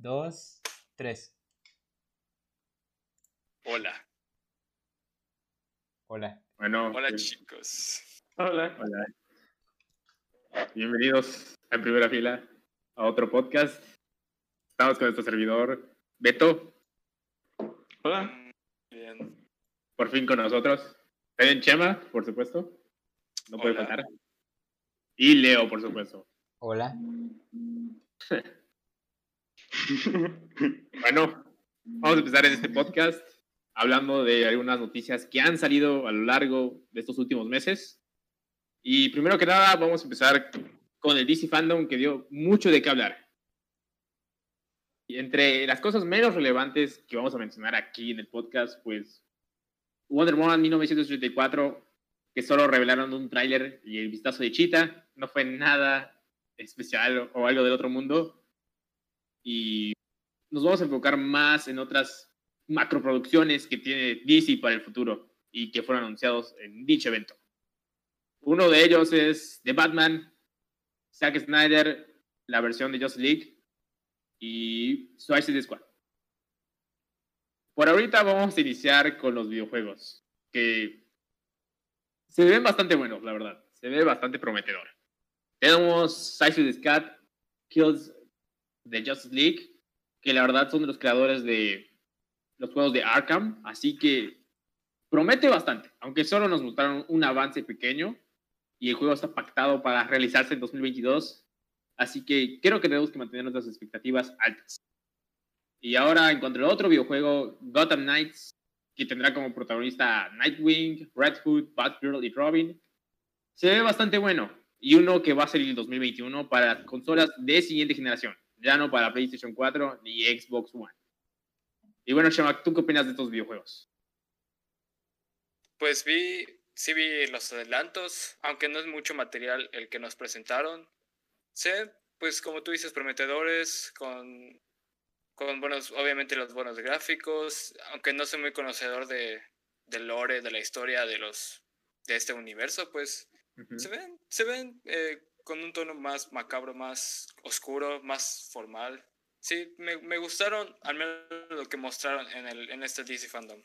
dos, tres. Hola. Hola. Bueno, Hola chicos. Hola. hola. Bienvenidos en primera fila a otro podcast. Estamos con nuestro servidor Beto, Hola. Mm, Bien. por fin con nosotros. También Chema, por supuesto. No puede Hola. faltar. Y Leo, por supuesto. Hola. Bueno, vamos a empezar en este podcast hablando de algunas noticias que han salido a lo largo de estos últimos meses. Y primero que nada, vamos a empezar con el DC Fandom que dio mucho de qué hablar. Y entre las cosas menos relevantes que vamos a mencionar aquí en el podcast, pues Wonder Woman 1984, que solo revelaron un tráiler y el vistazo de Cheetah, no fue nada especial o algo del otro mundo. Y nos vamos a enfocar más en otras macroproducciones que tiene DC para el futuro y que fueron anunciados en dicho evento. Uno de ellos es The Batman, Zack Snyder, la versión de Justice League y Suicide Squad. Por ahorita vamos a iniciar con los videojuegos, que se ven bastante buenos, la verdad. Se ve bastante prometedor. Tenemos Suicide Squad, Kills de Justice League, que la verdad son de los creadores de los juegos de Arkham, así que promete bastante, aunque solo nos mostraron un avance pequeño y el juego está pactado para realizarse en 2022, así que creo que tenemos que mantener nuestras expectativas altas. Y ahora en cuanto al otro videojuego, Gotham Knights, que tendrá como protagonista Nightwing, Red Hood, Batgirl y Robin, se ve bastante bueno y uno que va a salir en 2021 para las consolas de siguiente generación, ya no para PlayStation 4 ni Xbox One. Y bueno, Shema, ¿tú qué opinas de estos videojuegos? Pues vi, sí vi los adelantos, aunque no es mucho material el que nos presentaron. Sé, pues como tú dices, prometedores, con, con buenos, obviamente los buenos gráficos, aunque no soy muy conocedor de, del lore, de la historia de los de este universo, pues se ven, se ven eh, con un tono más macabro, más oscuro, más formal. Sí, me, me gustaron al menos lo que mostraron en, el, en este DC Fandom.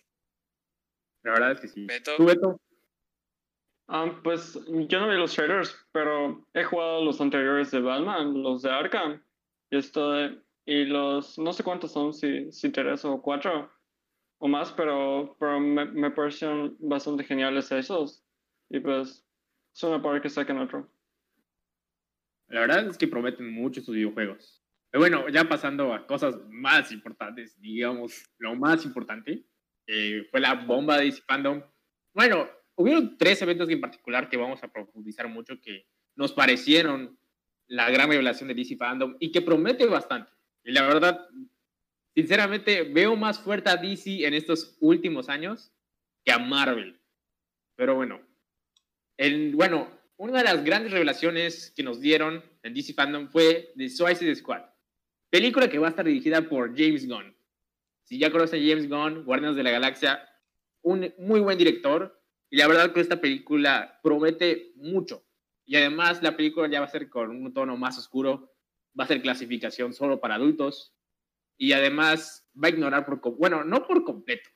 La verdad es que sí. Beto. ¿Tú, Beto? Ah, pues yo no vi los trailers, pero he jugado los anteriores de Batman, los de Arkham. Y, esto de- y los, no sé cuántos son, si, si tres o cuatro o más, pero, pero me, me parecieron bastante geniales esos. Y pues, suena para que saquen otro. La verdad es que prometen mucho sus videojuegos. Pero bueno, ya pasando a cosas más importantes, digamos, lo más importante, fue la bomba de DC Fandom. Bueno, hubieron tres eventos en particular que vamos a profundizar mucho que nos parecieron la gran revelación de DC Fandom y que promete bastante. Y la verdad, sinceramente, veo más fuerte a DC en estos últimos años que a Marvel. Pero bueno, el, bueno, una de las grandes revelaciones que nos dieron en DC Fandom fue The Suicide Squad, película que va a estar dirigida por James Gunn. Si ya conocen a James Gunn, Guardianes de la Galaxia, un muy buen director, y la verdad que esta película promete mucho. Y además la película ya va a ser con un tono más oscuro, va a ser clasificación solo para adultos, y además va a ignorar por, bueno, no por completo,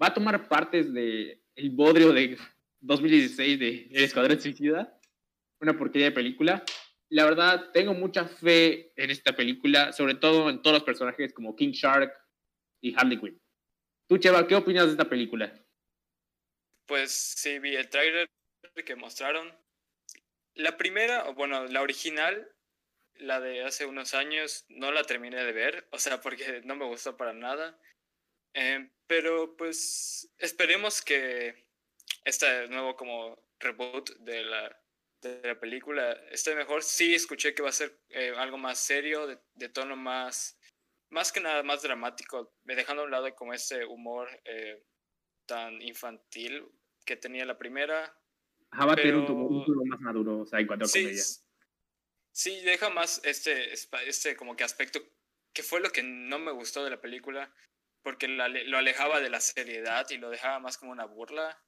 va a tomar partes de bodrio de 2016 de El Escuadrón Suicida, una porquería de película. La verdad, tengo mucha fe en esta película, sobre todo en todos los personajes como King Shark y Harley Quinn. Tú, Cheva, ¿qué opinas de esta película? Pues sí, vi el tráiler que mostraron. La primera, bueno, la original, la de hace unos años, no la terminé de ver, o sea, porque no me gustó para nada. Eh, pero pues esperemos que este nuevo como reboot de la, de la película esté mejor. Sí, escuché que va a ser eh, algo más serio, de, de tono más, más que nada más dramático, dejando a un lado como ese humor eh, tan infantil que tenía la primera. Ajá, va a tener un tono más maduro, o sea, en cuanto a Sí, comedia. sí, deja más este, este como que aspecto que fue lo que no me gustó de la película, porque la lo alejaba de la seriedad y lo dejaba más como una burla.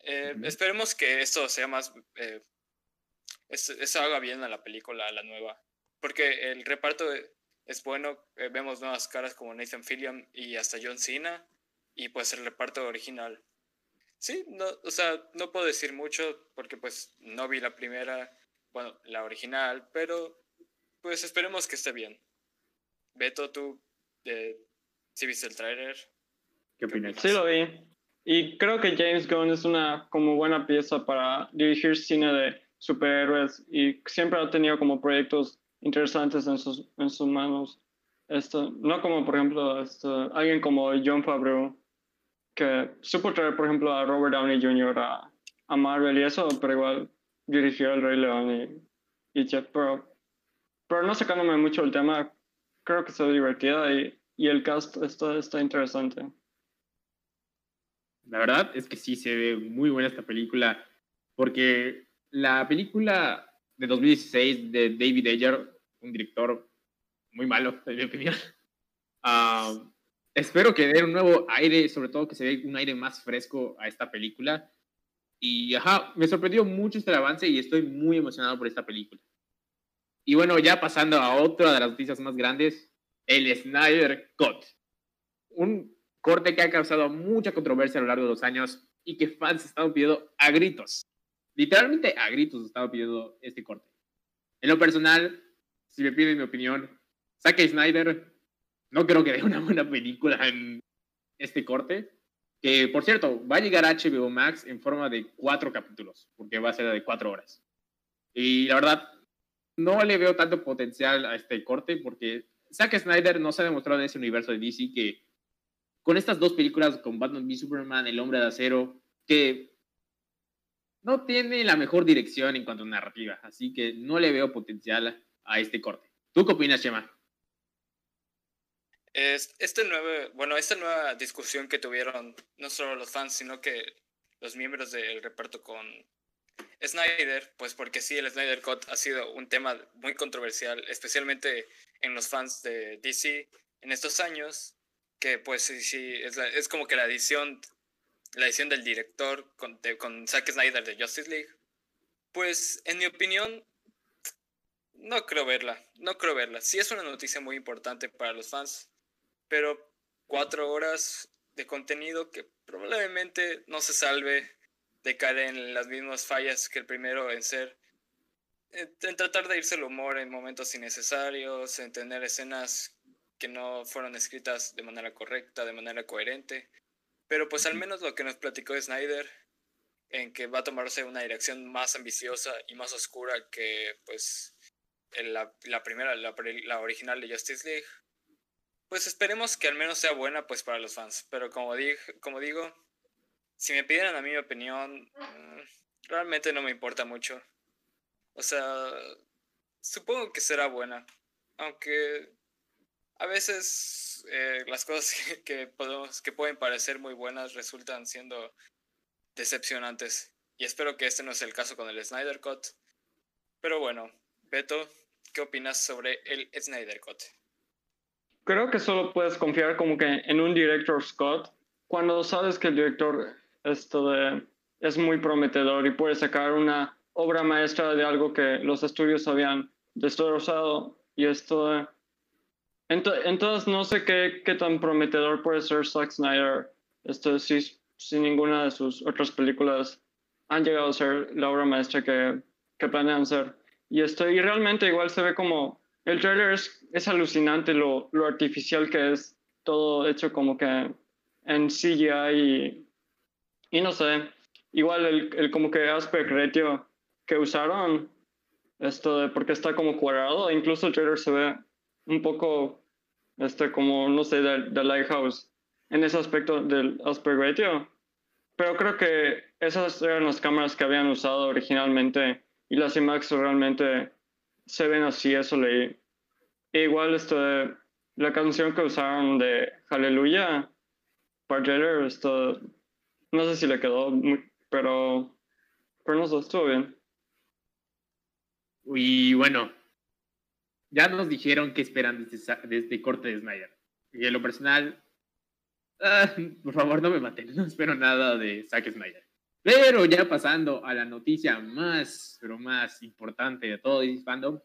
Eh. Esperemos que esto sea más, eh, es- eso haga bien a la película, a la nueva, porque el reparto de- es bueno. Eh, vemos nuevas caras como Nathan Fillion y hasta John Cena. Y pues el reparto original. Sí, no, o sea, no puedo decir mucho porque pues no vi la primera, bueno, la original, pero pues esperemos que esté bien. Beto, tú, eh, ¿sí viste el trailer? ¿Qué opinas? Sí, lo vi. Y creo que James Gunn es una como buena pieza para dirigir cine de superhéroes y siempre ha tenido como proyectos interesantes en sus, en sus manos. Esto, no como, por ejemplo, esto, alguien como John Favreau, que supo traer, por ejemplo, a Robert Downey Jr. a, a Marvel y eso, pero igual dirigió El Rey León y, y Jeff, pero, pero no sacándome mucho el tema, creo que está divertida y, y el cast está, está interesante. La verdad es que sí se ve muy buena esta película, porque la película de 2016 de David Ayer, un director muy malo, en mi opinión, uh, espero que dé un nuevo aire, sobre todo que se dé un aire más fresco a esta película. Y ajá, me sorprendió mucho este avance y estoy muy emocionado por esta película. Y bueno, ya pasando a otra de las noticias más grandes, el Snyder Cut. Un corte que ha causado mucha controversia a lo largo de los años y que fans están pidiendo a gritos. Literalmente a gritos estaba pidiendo este corte. En lo personal, si me piden mi opinión, Zack Snyder no creo que dé una buena película en este corte. Que, por cierto, va a llegar a HBO Max en forma de cuatro capítulos, porque va a ser de cuatro horas. Y la verdad, no le veo tanto potencial a este corte, porque Zack Snyder no se ha demostrado en ese universo de DC que con estas dos películas, con Batman v Superman, El Hombre de Acero, que no tiene la mejor dirección en cuanto a narrativa, así que no le veo potencial a este corte. ¿Tú qué opinas, Chema? Este nuevo, bueno, esta nueva discusión que tuvieron no solo los fans, sino que los miembros del reparto con Snyder, pues porque sí, el Snyder Cut ha sido un tema muy controversial, especialmente en los fans de DC en estos años, que pues sí, sí, es, es como que la edición, la edición del director con, con Zack Snyder de Justice League, pues en mi opinión, no creo verla, no creo verla. Sí es una noticia muy importante para los fans, pero cuatro horas de contenido que probablemente no se salve de caer en las mismas fallas que el primero en ser en tratar de irse el humor en momentos innecesarios, en tener escenas que no fueron escritas de manera correcta, de manera coherente. Pero pues al menos lo que nos platicó Snyder, en que va a tomarse una dirección más ambiciosa y más oscura que pues la, la primera, la, la original de Justice League, pues esperemos que al menos sea buena pues para los fans. Pero como, como digo, si me pidieran a mí mi opinión, mm, realmente no me importa mucho. O sea, supongo que será buena. Aunque a veces eh, las cosas que, podemos, que pueden parecer muy buenas resultan siendo decepcionantes. Y espero que este no sea el caso con el Snyder Cut. Pero bueno, Beto, ¿qué opinas sobre el Snyder Cut? creo que solo puedes confiar como que en un director Scott cuando sabes que el director esto de, es muy prometedor y puede sacar una obra maestra de algo que los estudios habían destrozado y esto de, entonces no sé qué, qué, tan prometedor puede ser Zack Snyder. Esto si, si ninguna de sus otras películas han llegado a ser la obra maestra que, que planean ser. Y esto y realmente igual se ve como el trailer es, es alucinante lo, lo, artificial que es, todo hecho como que en CGI y, y no sé, igual el, el, como que aspect ratio que usaron, esto de, porque está como cuadrado, incluso el trailer se ve un poco, este como, no sé, de, Lighthouse, en ese aspecto del aspect ratio. Pero creo que esas eran las cámaras que habían usado originalmente y las IMAX realmente se ven así, eso leí. E igual esto, la canción que usaron de Hallelujah, para esto, no sé si le quedó, pero, pero no sé, estuvo bien. Y bueno, ya nos dijeron qué esperan de este, corte de Snyder. Y en lo personal, ah, por favor no me maten, no espero nada de Zack Snyder. Pero ya pasando a la noticia más, pero más importante de todo DC Fandom,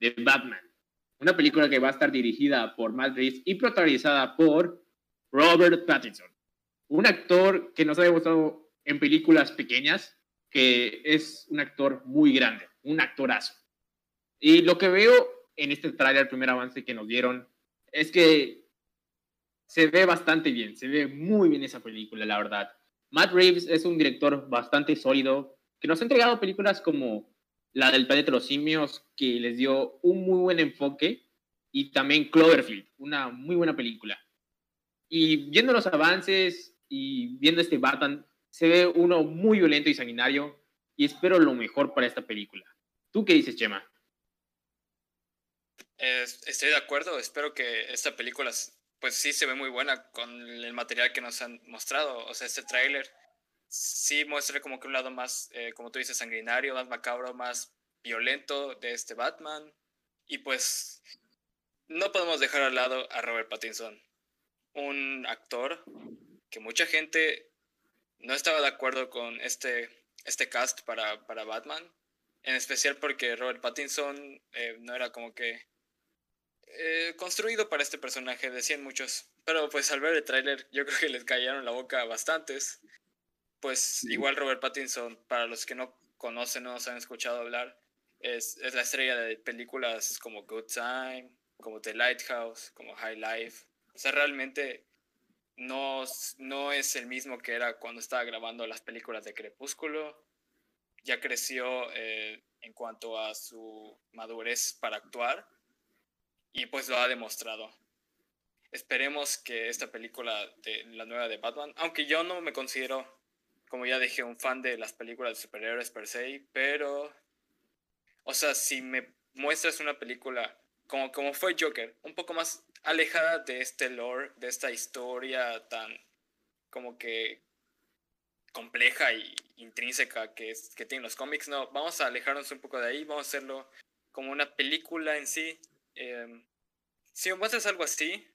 de Batman. una película que va a estar dirigida por Matt Reeves y protagonizada por Robert Pattinson, un actor que nos ha demostrado en películas pequeñas que es un actor muy grande, un actorazo. Y lo que veo en este trailer, el primer avance que nos dieron, es que se ve bastante bien, se ve muy bien esa película, la verdad. Matt Reeves es un director bastante sólido, que nos ha entregado películas como la del planeta de los simios, que les dio un muy buen enfoque, y también Cloverfield, una muy buena película. Y viendo los avances y viendo este Batman, se ve uno muy violento y sanguinario, y espero lo mejor para esta película. ¿Tú qué dices, Chema? Estoy de acuerdo, espero que esta película pues sí se ve muy buena con el material que nos han mostrado, o sea, este tráiler sí muestra como que un lado más, eh, como tú dices, sanguinario, más macabro, más violento de este Batman. Y pues no podemos dejar al lado a Robert Pattinson, un actor que mucha gente no estaba de acuerdo con este, este cast para, para Batman, en especial porque Robert Pattinson eh, no era como que eh, construido para este personaje, decían muchos. Pero pues al ver el tráiler yo creo que les cayeron la boca a bastantes pues igual Robert Pattinson, para los que no conocen, no nos han escuchado hablar, es, es, la estrella de películas como Good Time, como The Lighthouse, como High Life. O sea, realmente no, no es el mismo que era cuando estaba grabando las películas de Crepúsculo. Ya creció eh, en cuanto a su madurez para actuar y pues lo ha demostrado. Esperemos que esta película la nueva de Batman, aunque yo no me considero como ya dije, un fan de las películas de superhéroes per se, pero, o sea, si me muestras una película como, como fue Joker, un poco más alejada de este lore, de esta historia tan como que compleja y intrínseca que, que tienen los cómics, no, vamos a alejarnos un poco de ahí, vamos a hacerlo como una película en sí. Em, si me muestras algo así,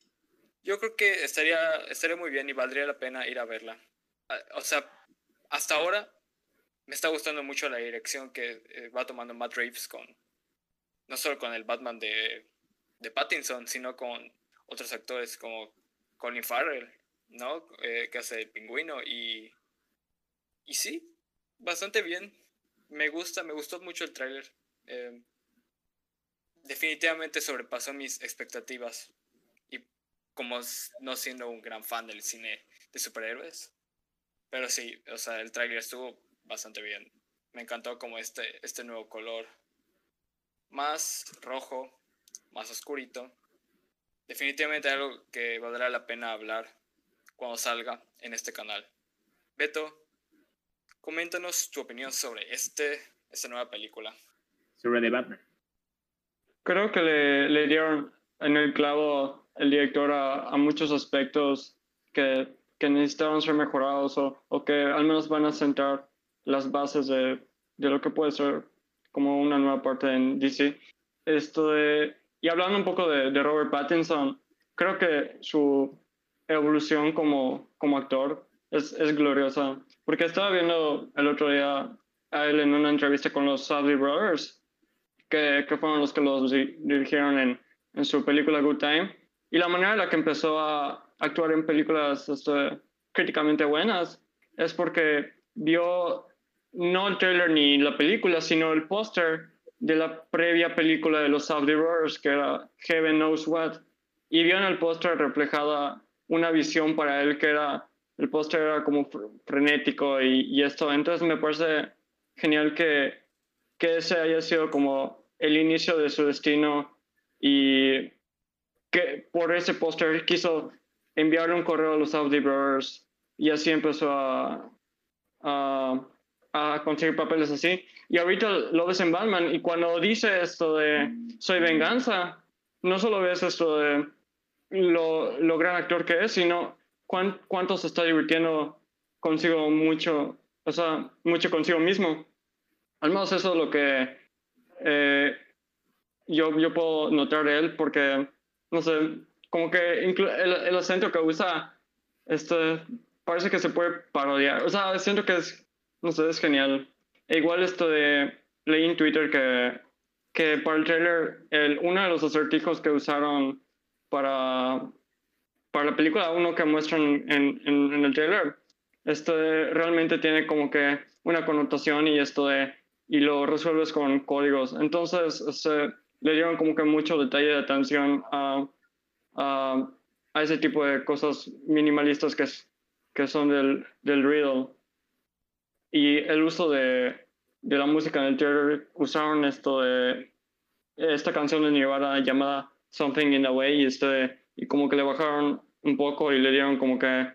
yo creo que estaría, estaría muy bien y valdría la pena ir a verla. Ah, o sea, hasta ahora me está gustando mucho la dirección que eh, va tomando Matt Reeves con no solo con el Batman de, de Pattinson, sino con otros actores como Colin Farrell, ¿no? Eh, que hace el pingüino y y sí, bastante bien. Me gusta, me gustó mucho el tráiler. Eh, definitivamente sobrepasó mis expectativas. Y como no siendo un gran fan del cine de superhéroes, pero sí, o sea, el trailer estuvo bastante bien. Me encantó como este, este nuevo color. Más rojo, más oscurito. Definitivamente algo que valdrá la pena hablar cuando salga en este canal. Beto, coméntanos tu opinión sobre este, esta nueva película. Sobre The. Creo que le, le dieron en el clavo el director a, a muchos aspectos que que necesitaban ser mejorados o, o, que al menos van a sentar las bases de, de, lo que puede ser como una nueva parte en DC. Esto de, y hablando un poco de, de Robert Pattinson, creo que su evolución como, como actor es, es, gloriosa. Porque estaba viendo el otro día a él en una entrevista con los Safdie Brothers, que, que, fueron los que los dirigieron en, en su película Good Time, y la manera en la que empezó a, actuar en películas este, críticamente buenas es porque vio no el trailer ni la película, sino el póster de la previa película de los Saudi Brothers, que era Heaven Knows What, y vio en el póster reflejada una visión para él que era, el póster era como frenético y, y, esto, entonces me parece genial que, que ese haya sido como el inicio de su destino y que por ese póster quiso enviarle un correo a los Audi Brothers y así empezó a, a, a, conseguir papeles así. Y ahorita lo ves en Batman y cuando dice esto de soy venganza, no solo ves esto de lo, lo gran actor que es, sino cuánto se está divirtiendo consigo mucho, o sea, mucho consigo mismo. Al menos eso es lo que eh, yo, yo puedo notar él porque, no sé, como que el, el, acento que usa, este, parece que se puede parodiar. O sea, siento que es, no sé, es genial. E igual esto de, leí en Twitter que que para el trailer, el, uno de los acertijos que usaron para, para la película, uno que muestran en, en, el trailer, este realmente tiene como que una connotación y esto de, y lo resuelves con códigos. Entonces, se, le dieron como que mucho detalle de atención a, a, a ese tipo de cosas minimalistas que, que son del, del riddle. Y el uso de, de la música en el trailer usaron esto de esta canción de Nirvana llamada Something in a Way y, este, y como que le bajaron un poco y le dieron como que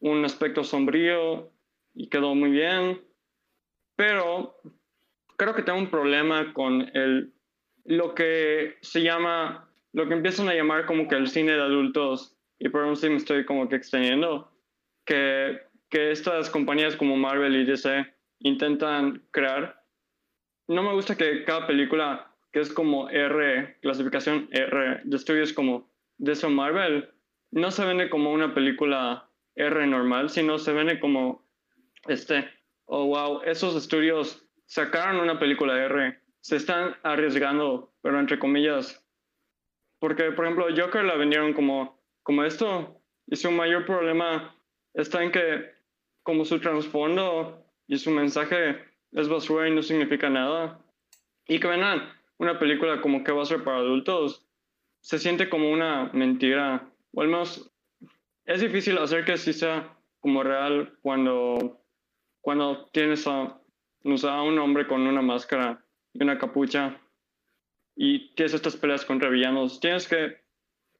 un aspecto sombrío y quedó muy bien. Pero creo que tengo un problema con el, lo que se llama, lo que empiezan a llamar como que el cine de adultos, y por un sí me estoy como que extendiendo, que, que estas compañías como Marvel y DC intentan crear. No me gusta que cada película, que es como R, clasificación R, de estudios como DC Marvel, no se vende como una película R normal, sino se vende como, este, oh wow, esos estudios sacaron una película R, se están arriesgando, pero entre comillas, porque por ejemplo Joker la vendieron como, como esto, y su mayor problema está en que como su trasfondo y su mensaje es basura y no significa nada. Y que vengan una película como que va a ser para adultos, se siente como una mentira. O al menos es difícil hacer que sí sea como real cuando, cuando tienes a, a un hombre con una máscara y una capucha y tienes estas peleas contra villanos. Tienes que,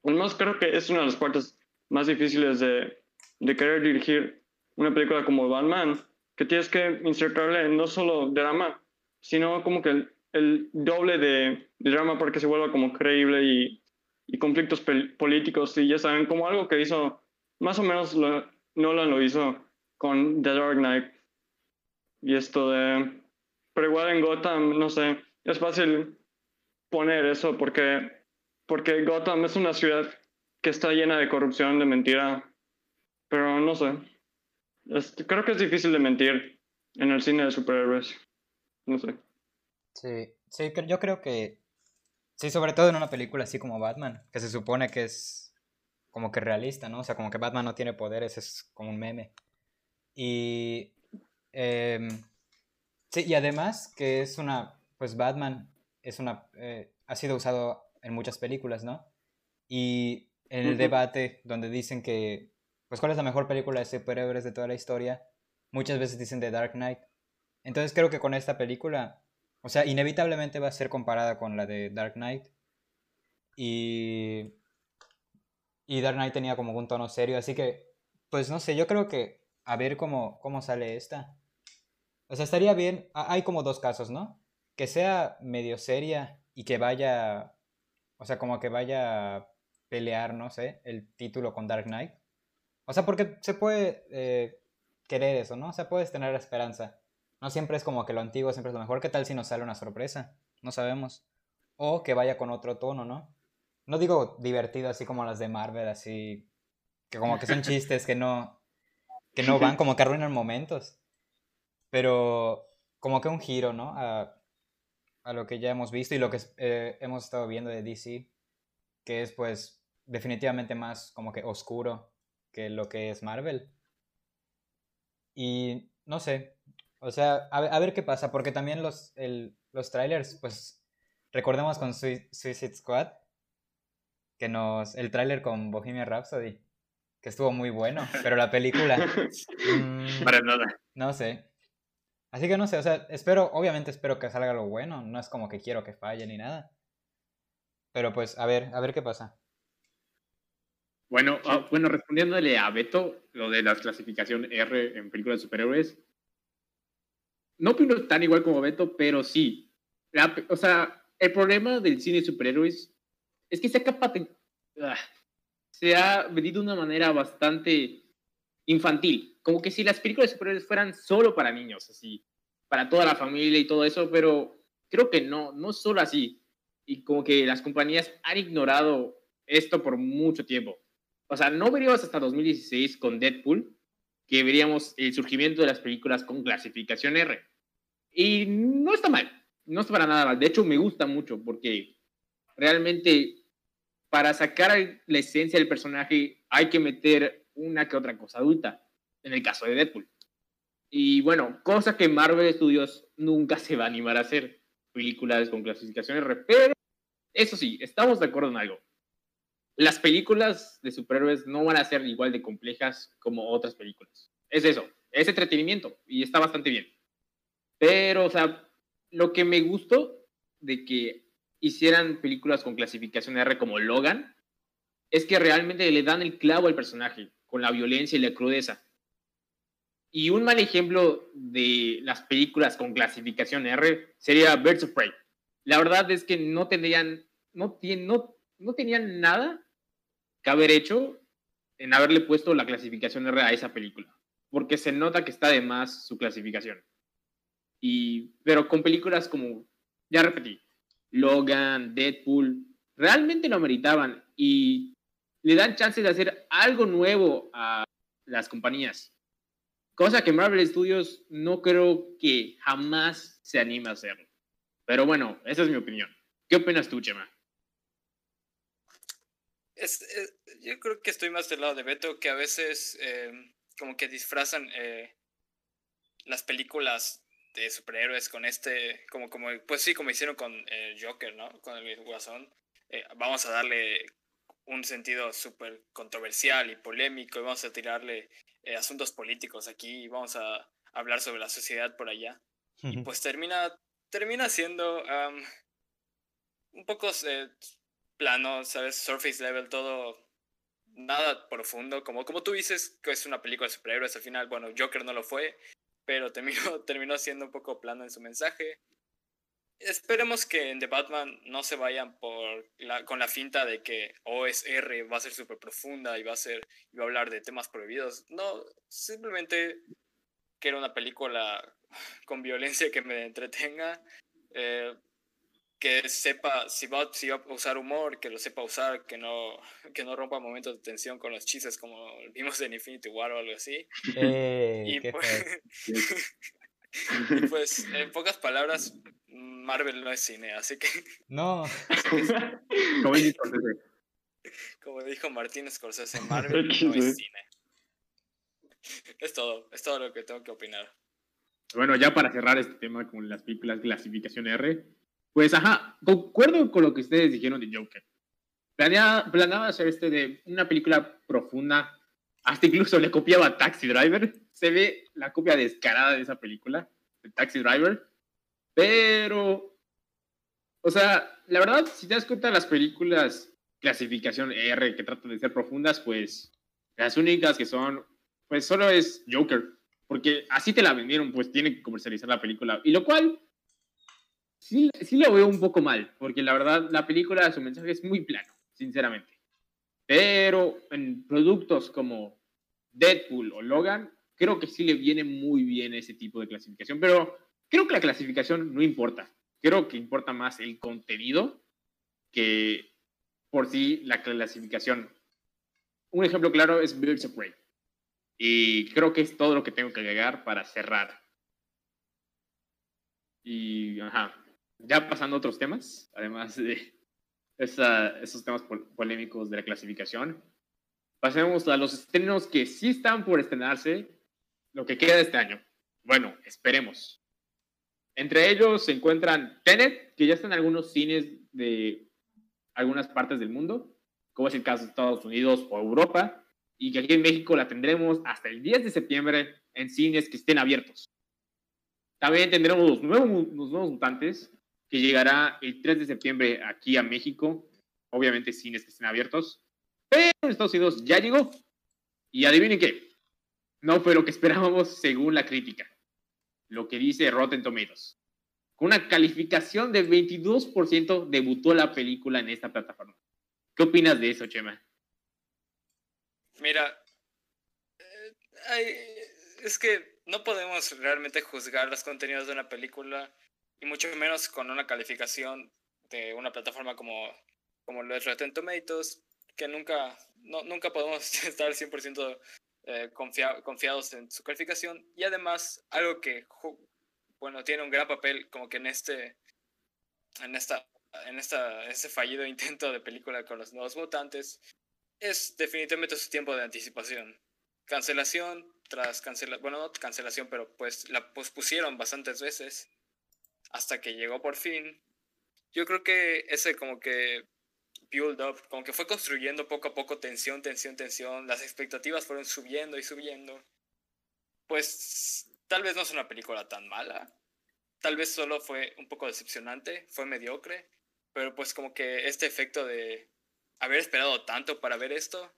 menos creo que es una de las partes más difíciles de, de querer dirigir una película como Batman, que tienes que insertarle no solo drama, sino como que el, doble de, drama para que se vuelva como creíble y, y conflictos políticos. Y ya saben, como algo que hizo, más o menos lo, Nolan lo hizo con The Dark Knight. Y esto de... Pero igual en Gotham, no sé, es fácil poner eso porque, porque Gotham es una ciudad que está llena de corrupción, de mentira. Pero no sé creo que es difícil de mentir en el cine de superhéroes. No sé. Sí, sí, yo creo que. Sí, sobre todo en una película así como Batman, que se supone que es como que realista, ¿no? O sea, como que Batman no tiene poderes, es como un meme. Y. Em, sí, y además que es una. Pues Batman es una. Eh, ha sido usado en muchas películas, ¿no? Y en el debate donde dicen que pues cuál es la mejor película de superhéroes de toda la historia, muchas veces dicen The Dark Knight. Entonces creo que con esta película, o sea, inevitablemente va a ser comparada con la de Dark Knight. Y, y Dark Knight tenía como un tono serio, así que, pues no sé, yo creo que a ver cómo, cómo sale esta. O sea, estaría bien, hay como dos casos, ¿no? Que sea medio seria y que vaya, o sea, como que vaya a pelear, no sé, el título con Dark Knight. O sea, porque se puede eh, querer eso, ¿no? O sea, puedes tener esperanza. No siempre es como que lo antiguo siempre es lo mejor. ¿Qué tal si nos sale una sorpresa? No sabemos. O que vaya con otro tono, ¿no? No digo divertido así como las de Marvel, así que como que son chistes que no que no van, como que arruinan momentos. Pero como que un giro, ¿no? A, a lo que ya hemos visto y lo que eh, hemos estado viendo de DC, que es pues definitivamente más como que oscuro que lo que es Marvel. Y no sé, o sea, a, ver qué pasa, porque también los, los trailers, pues recordemos con Suicide Squad, que nos, el trailer con Bohemian Rhapsody, que estuvo muy bueno, pero la película... Mm, Para nada. No sé. Así que no sé, o sea, espero, obviamente espero que salga lo bueno, no es como que quiero que falle ni nada. Pero pues, a ver, a ver qué pasa. Bueno, ah, bueno, respondiéndole a Beto, lo de la clasificación R en películas de superhéroes, no opino tan igual como Beto, pero sí. o sea, el problema del cine de superhéroes es que se ha, ah, se ha vendido de una manera bastante infantil. Como que si las películas de superhéroes fueran solo para niños, así, para toda la familia y todo eso, pero creo que no, no solo así. Y como que las compañías han ignorado esto por mucho tiempo. O sea, no veríamos hasta 2016 con Deadpool que veríamos el surgimiento de las películas con clasificación R. Y no está mal. no es para nada mal. De hecho, me gusta mucho porque realmente para sacar la esencia del personaje hay que meter una que otra cosa adulta, en el caso de Deadpool. Y bueno, cosa que Marvel Studios nunca se va a animar a hacer, películas con clasificación R, pero eso sí, estamos de acuerdo en algo. Las películas de superhéroes no van a ser igual de complejas como otras películas. Es eso, es entretenimiento y está bastante bien. Pero, o sea, lo que me gustó de que hicieran películas con clasificación R como Logan es que realmente le dan el clavo al personaje con la violencia y la crudeza. Y un mal ejemplo de las películas con clasificación R sería Birds of Prey. La verdad es que no tendrían, no, tenían nada que haber hecho en haberle puesto la clasificación R a esa película, porque se nota que está de más su clasificación. Y, pero con películas como, ya repetí, Logan, Deadpool, realmente lo meritaban y le dan chance de hacer algo nuevo a las compañías. Cosa que Marvel Studios no creo que jamás se anime a hacerlo. Pero bueno, esa es mi opinión. ¿Qué opinas tú, Chema? Es, yo creo que estoy más del lado de Beto, que a veces eh, como que disfrazan eh, las películas de superhéroes con este, como, como, pues sí, como hicieron con el Joker, ¿no? Con el Guasón. Eh, vamos a darle un sentido súper controversial y polémico y vamos a tirarle eh, asuntos políticos aquí y vamos a hablar sobre la sociedad por allá. Y pues termina, termina siendo un poco eh, plano, ¿sabes? Surface level, todo nada profundo, como, como tú dices que es una película de superhéroes, al final, bueno, Joker no lo fue, pero terminó, terminó siendo un poco plano en su mensaje. Esperemos que en The Batman no se vayan por la, con la finta de que OSR va a ser súper profunda y va a, ser, y va a hablar de temas prohibidos. No, simplemente quiero una película con violencia que me entretenga. Eh, que sepa si va, si va a usar humor, que lo sepa usar, que no, que no rompa momentos de tensión con los chistes como vimos en Infinity War o algo así. Eh, y, pues, y, pues, en pocas palabras, Marvel no es cine, así que... No. como, dijo como dijo Martín Scorsese, Marvel no es cine. Es todo, es todo lo que tengo que opinar. Bueno, ya para cerrar este tema con las películas clasificación R, pues, ajá, concuerdo con lo que ustedes dijeron de Joker. Planeaba, planeaba hacer este de una película profunda, hasta incluso le copiaba Taxi Driver. Se ve la copia descarada de esa película, de Taxi Driver. Pero, o sea, la verdad, si te das cuenta, las películas clasificación R que tratan de ser profundas, pues las únicas que son, pues solo es Joker. Porque así te la vendieron, pues tiene que comercializar la película. Y lo cual sí, sí lo veo un poco mal, porque la verdad la película, su mensaje es muy plano, sinceramente. Pero en productos como Deadpool o Logan, creo que sí le viene muy bien ese tipo de clasificación. Pero creo que la clasificación no importa. Creo que importa más el contenido que por sí la clasificación. Un ejemplo claro es Birds of Prey. Y creo que es todo lo que tengo que agregar para cerrar. Y, ajá, ya pasando a otros temas, además de esos temas polémicos de la clasificación, pasemos a los estrenos que sí están por estrenarse, lo que queda de este año. Bueno, esperemos. Entre ellos se encuentran Tenet, que ya está en algunos cines de algunas partes del mundo, como es el caso de Estados Unidos o Europa, y que aquí en México la tendremos hasta el 10 de septiembre en cines que estén abiertos. También tendremos los nuevos, los nuevos mutantes, que llegará el 3 de septiembre aquí a México. Obviamente cines que estén abiertos. Pero en Estados Unidos ya llegó. Y adivinen qué. No fue lo que esperábamos según la crítica. Lo que dice Rotten Tomatoes. Con una calificación de 22% debutó la película en esta plataforma. ¿Qué opinas de eso, Chema? Mira, eh, es que no podemos realmente juzgar los contenidos de una película y mucho menos con una calificación de una plataforma como, como lo es Rotten Tomatoes, que nunca, no, nunca podemos estar 100% eh, confiados en su calificación. Y además, algo que, bueno, tiene un gran papel como que en este, en esta en esta, ese fallido intento de película con los nuevos mutantes, es definitivamente su tiempo de anticipación. Cancelación tras cancelación, bueno, no cancelación, pero pues la pospusieron bastantes veces hasta que llegó por fin. Yo creo que ese como que build up, como que fue construyendo poco a poco tensión, tensión, tensión, las expectativas fueron subiendo y subiendo. Pues tal vez no es una película tan mala, tal vez solo fue un poco decepcionante, fue mediocre, pero pues como que este efecto de haber esperado tanto para ver esto,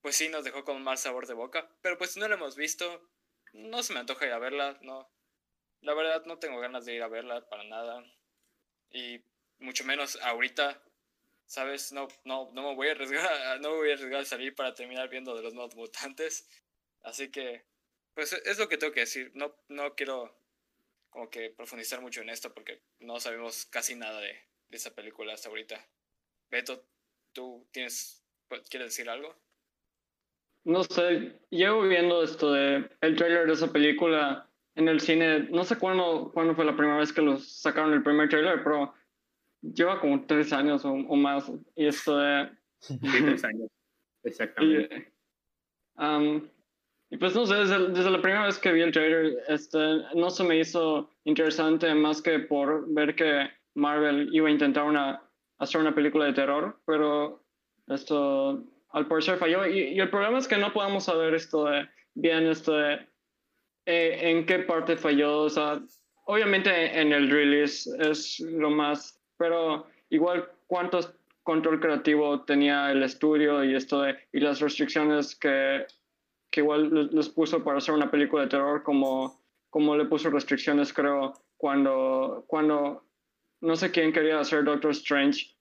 pues sí nos dejó con mal sabor de boca. Pero pues no lo hemos visto, no se me antoja ir a verla, no. La verdad no tengo ganas de ir a verla para nada. Y mucho menos ahorita, ¿sabes? No, no, no me voy a arriesgar, no me voy a arriesgar a salir para terminar viendo de los nuevos mutantes. Así que, pues es lo que tengo que decir. No, no quiero como que profundizar mucho en esto porque no sabemos casi nada de, de esa película hasta ahorita. Beto, ¿tú tienes, pues, quieres decir algo? No sé, llevo viendo esto de el trailer de esa película en el cine, no sé cuándo, cuándo fue la primera vez que los sacaron el primer trailer, pero lleva como tres años o, más. Y esto de... tres años, exactamente. Y, y, pues no sé, desde, desde, la primera vez que vi el trailer, este, no se me hizo interesante más que por ver que Marvel iba a intentar una, hacer una película de terror, pero esto al parecer falló. Y, el problema es que no podemos saber esto de, bien esto de eh, en qué parte falló. O sea, obviamente en el release es lo más, pero igual cuánto control creativo tenía el estudio y esto de, y las restricciones que, que igual les puso para hacer una película de terror como, como le puso restricciones creo cuando, cuando no sé quién quería hacer Doctor Strange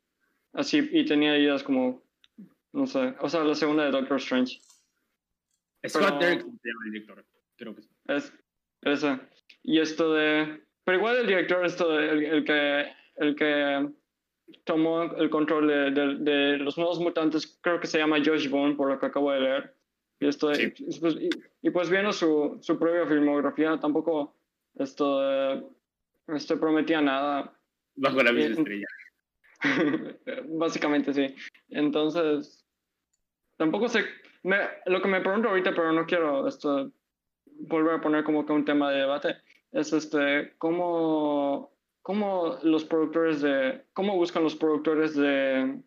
así y tenía ideas como, no sé, o sea, la segunda de Doctor Strange. Scott Derrickson se llama el director, creo que sí. Es, esa. Y esto de, pero igual el director, esto de, el, que, el que tomó el control de, de, los nuevos mutantes, creo que se llama Josh Bone, por lo que acabo de leer. Y, esto y, pues, y, pues viendo su, su propia filmografía, tampoco esto, esto prometía nada. Bajo la misma estrella. Básicamente sí. Entonces, tampoco sé. Me, lo que me pregunto ahorita, pero no quiero esto volver a poner como que un tema de debate, es este, cómo, cómo los productores de, cómo buscan los productores de,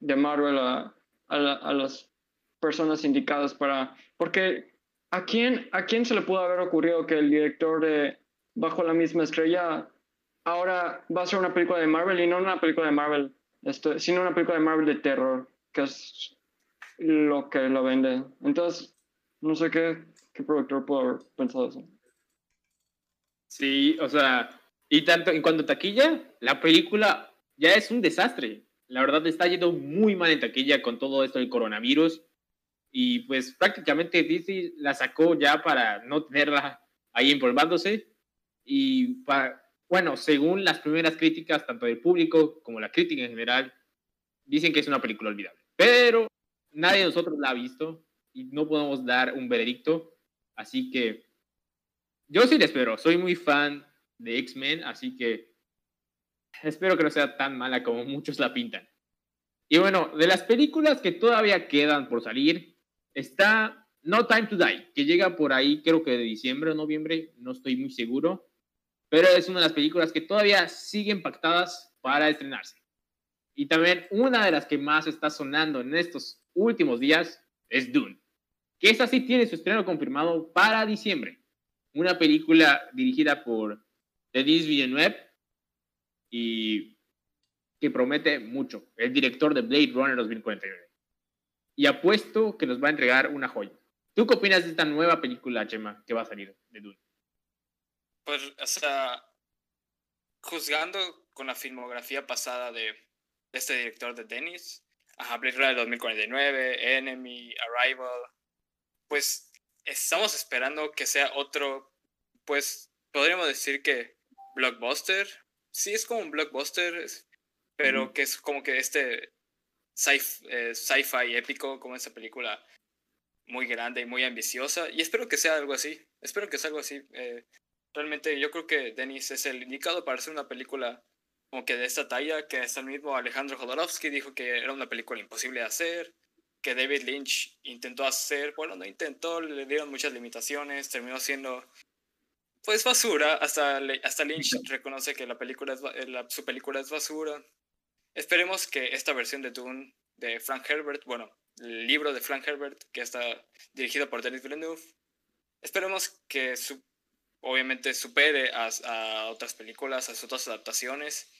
de Marvel a, a, a las personas indicadas para, porque ¿a quién, ¿a quién se le pudo haber ocurrido que el director de Bajo la misma estrella ahora va a ser una película de Marvel y no una película de Marvel, esto, sino una película de Marvel de terror, que es lo que lo vende. Entonces, no sé qué, qué productor pudo haber pensado eso. Sí, o sea, y tanto en cuanto a taquilla, la película ya es un desastre. La verdad está yendo muy mal en taquilla con todo esto del coronavirus. Y pues prácticamente Disney la sacó ya para no tenerla ahí empolvándose. Y para, bueno, según las primeras críticas, tanto del público como la crítica en general, dicen que es una película olvidable. Pero nadie de nosotros la ha visto y no podemos dar un veredicto. Así que yo sí la espero. Soy muy fan de X-Men, así que espero que no sea tan mala como muchos la pintan. Y bueno, de las películas que todavía quedan por salir, está No Time to Die, que llega por ahí, creo que de diciembre o noviembre, no estoy muy seguro pero es una de las películas que todavía siguen pactadas para estrenarse. Y también una de las que más está sonando en estos últimos días es Dune, que esta sí tiene su estreno confirmado para diciembre. Una película dirigida por Denis Villeneuve y que promete mucho, el director de Blade Runner 2049. Y apuesto que nos va a entregar una joya. ¿Tú qué opinas de esta nueva película, Chema, que va a salir de Dune? Pues, o sea, juzgando con la filmografía pasada de, este director de Dennis, a Blade Runner 2049, Enemy, Arrival, pues estamos esperando que sea otro, pues podríamos decir que blockbuster. Sí, es como un blockbuster, pero que es como que este eh, sci-fi épico, como esa película muy grande y muy ambiciosa. Y espero que sea algo así. Espero que sea algo así. Eh, realmente yo creo que Dennis es el indicado para hacer una película como que de esta talla, que hasta el mismo Alejandro Jodorowsky dijo que era una película imposible de hacer, que David Lynch intentó hacer, bueno, no intentó, le dieron muchas limitaciones, terminó siendo pues basura, hasta, hasta Lynch reconoce que la película es, la, su película es basura. Esperemos que esta versión de Dune de Frank Herbert, bueno, el libro de Frank Herbert, que está dirigido por Denis Villeneuve, esperemos que su, obviamente supere a, a otras películas, a otras adaptaciones,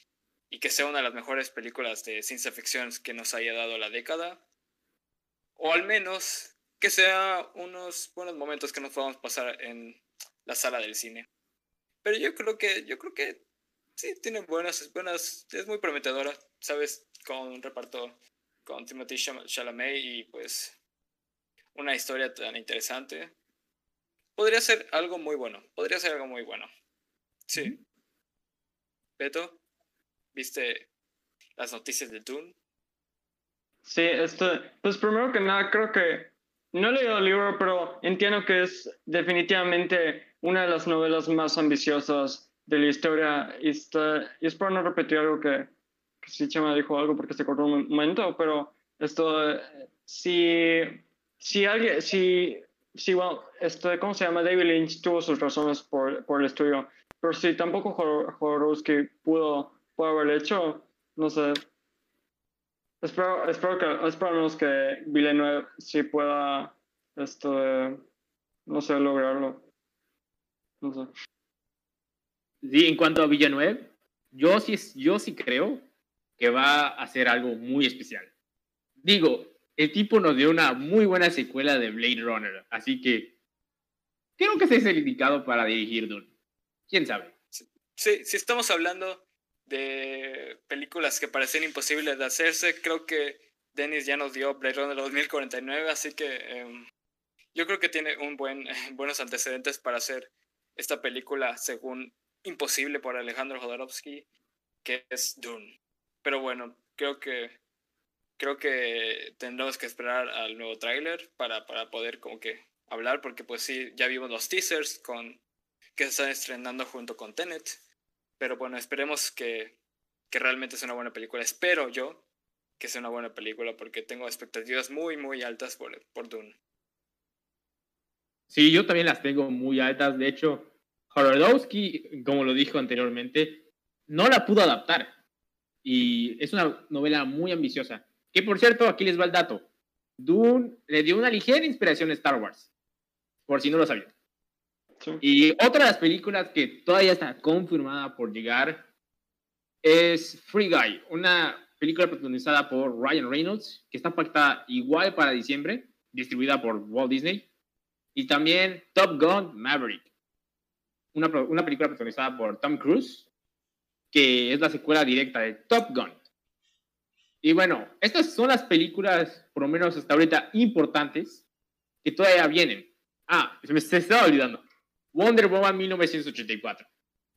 y que sea una de las mejores películas de ciencia ficción que nos haya dado la década. O al menos que sea unos buenos momentos que nos podamos pasar en la sala del cine. Pero yo creo que, yo creo que sí, tiene buenas, buenas, es muy prometedora, ¿sabes? Con un reparto con Timothy Chalamet y pues una historia tan interesante. Podría ser algo muy bueno, podría ser algo muy bueno. Sí. Beto, ¿viste las noticias de Dune? Sí, esto, pues primero que nada creo que no he leído el libro, pero entiendo que es definitivamente una de las novelas más ambiciosas de la historia. Y, está, y es para no repetir algo que, que sí Chema dijo algo porque se cortó un momento, pero esto, si, si alguien, si, si bueno, esto, ¿cómo se llama? David Lynch tuvo sus razones por, por el estudio, pero si tampoco Jodorowsky pudo, pudo haberlo hecho, no sé, Espero, espero que, esperamos que Villeneuve sí pueda, esto, no sé, lograrlo. No sé. Sí, en cuanto a Villanueva, yo sí, yo sí creo que va a hacer algo muy especial. Digo, el tipo nos dio una muy buena secuela de Blade Runner, así que creo que es el indicado para dirigir Dune. ¿Quién sabe? Sí, si estamos hablando de películas que parecen imposibles de hacerse. Creo que Dennis ya nos dio Blade Runner 2049, así que em, yo creo que tiene un buen, buenos antecedentes para hacer esta película según imposible por Alejandro Jodorowsky, que es Dune. Pero bueno, creo que creo que tendremos que esperar al nuevo tráiler para, para poder como que hablar, porque pues sí, ya vimos los teasers con que se están estrenando junto con Tenet. Pero bueno, esperemos que, que realmente sea una buena película. Espero yo que sea una buena película porque tengo expectativas muy, muy altas por, por Dune. Sí, yo también las tengo muy altas. De hecho, Horodowski, como lo dijo anteriormente, no la pudo adaptar. Y es una novela muy ambiciosa. Que por cierto, aquí les va el dato. Dune le dio una ligera inspiración a Star Wars. Por si no lo sabían. Y otra de las películas que todavía está confirmada por llegar es Free Guy, una película protagonizada por Ryan Reynolds, que está pactada igual para diciembre, distribuida por Walt Disney. Y también Top Gun Maverick, una, una película protagonizada por Tom Cruise, que es la secuela directa de Top Gun. Y bueno, estas son las películas, por lo menos hasta ahorita, importantes, que todavía vienen. Ah, se me estaba olvidando. Wonder Woman 1984.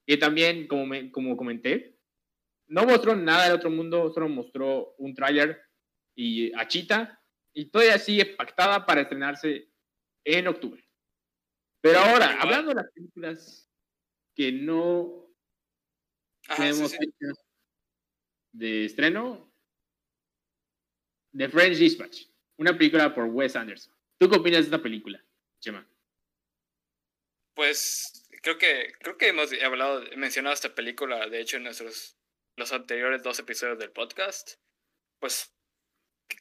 Que también, como, como comenté, no mostró nada del otro mundo, solo mostró un tráiler y a Chita, y todavía sigue pactada para estrenarse en octubre. Pero ahora, hablando de las películas que no tenemos de estreno, The French Dispatch, una película por Wes Anderson. ¿Tú qué opinas de esta película, Chema? Pues creo que, creo que hemos hablado, mencionado esta película, de hecho, en nuestros los anteriores dos episodios del podcast. Pues,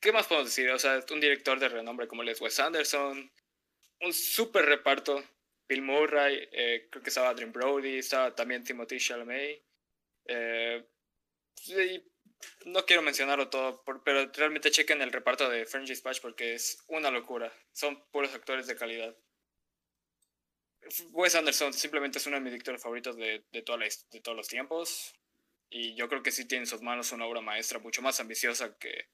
¿qué más podemos decir? O sea, un director de renombre como él es Wes Anderson, un súper reparto, Bill Murray, eh, creo que estaba Adrian Brody, estaba también Timothy Chalamet. Eh, no quiero mencionarlo todo, pero realmente chequen el reparto de French Dispatch porque es una locura. Son puros actores de calidad. Wes Anderson simplemente es uno de mis directores favoritos de, de, de todos los tiempos. Y yo creo que sí tiene en sus manos una obra maestra mucho más ambiciosa que,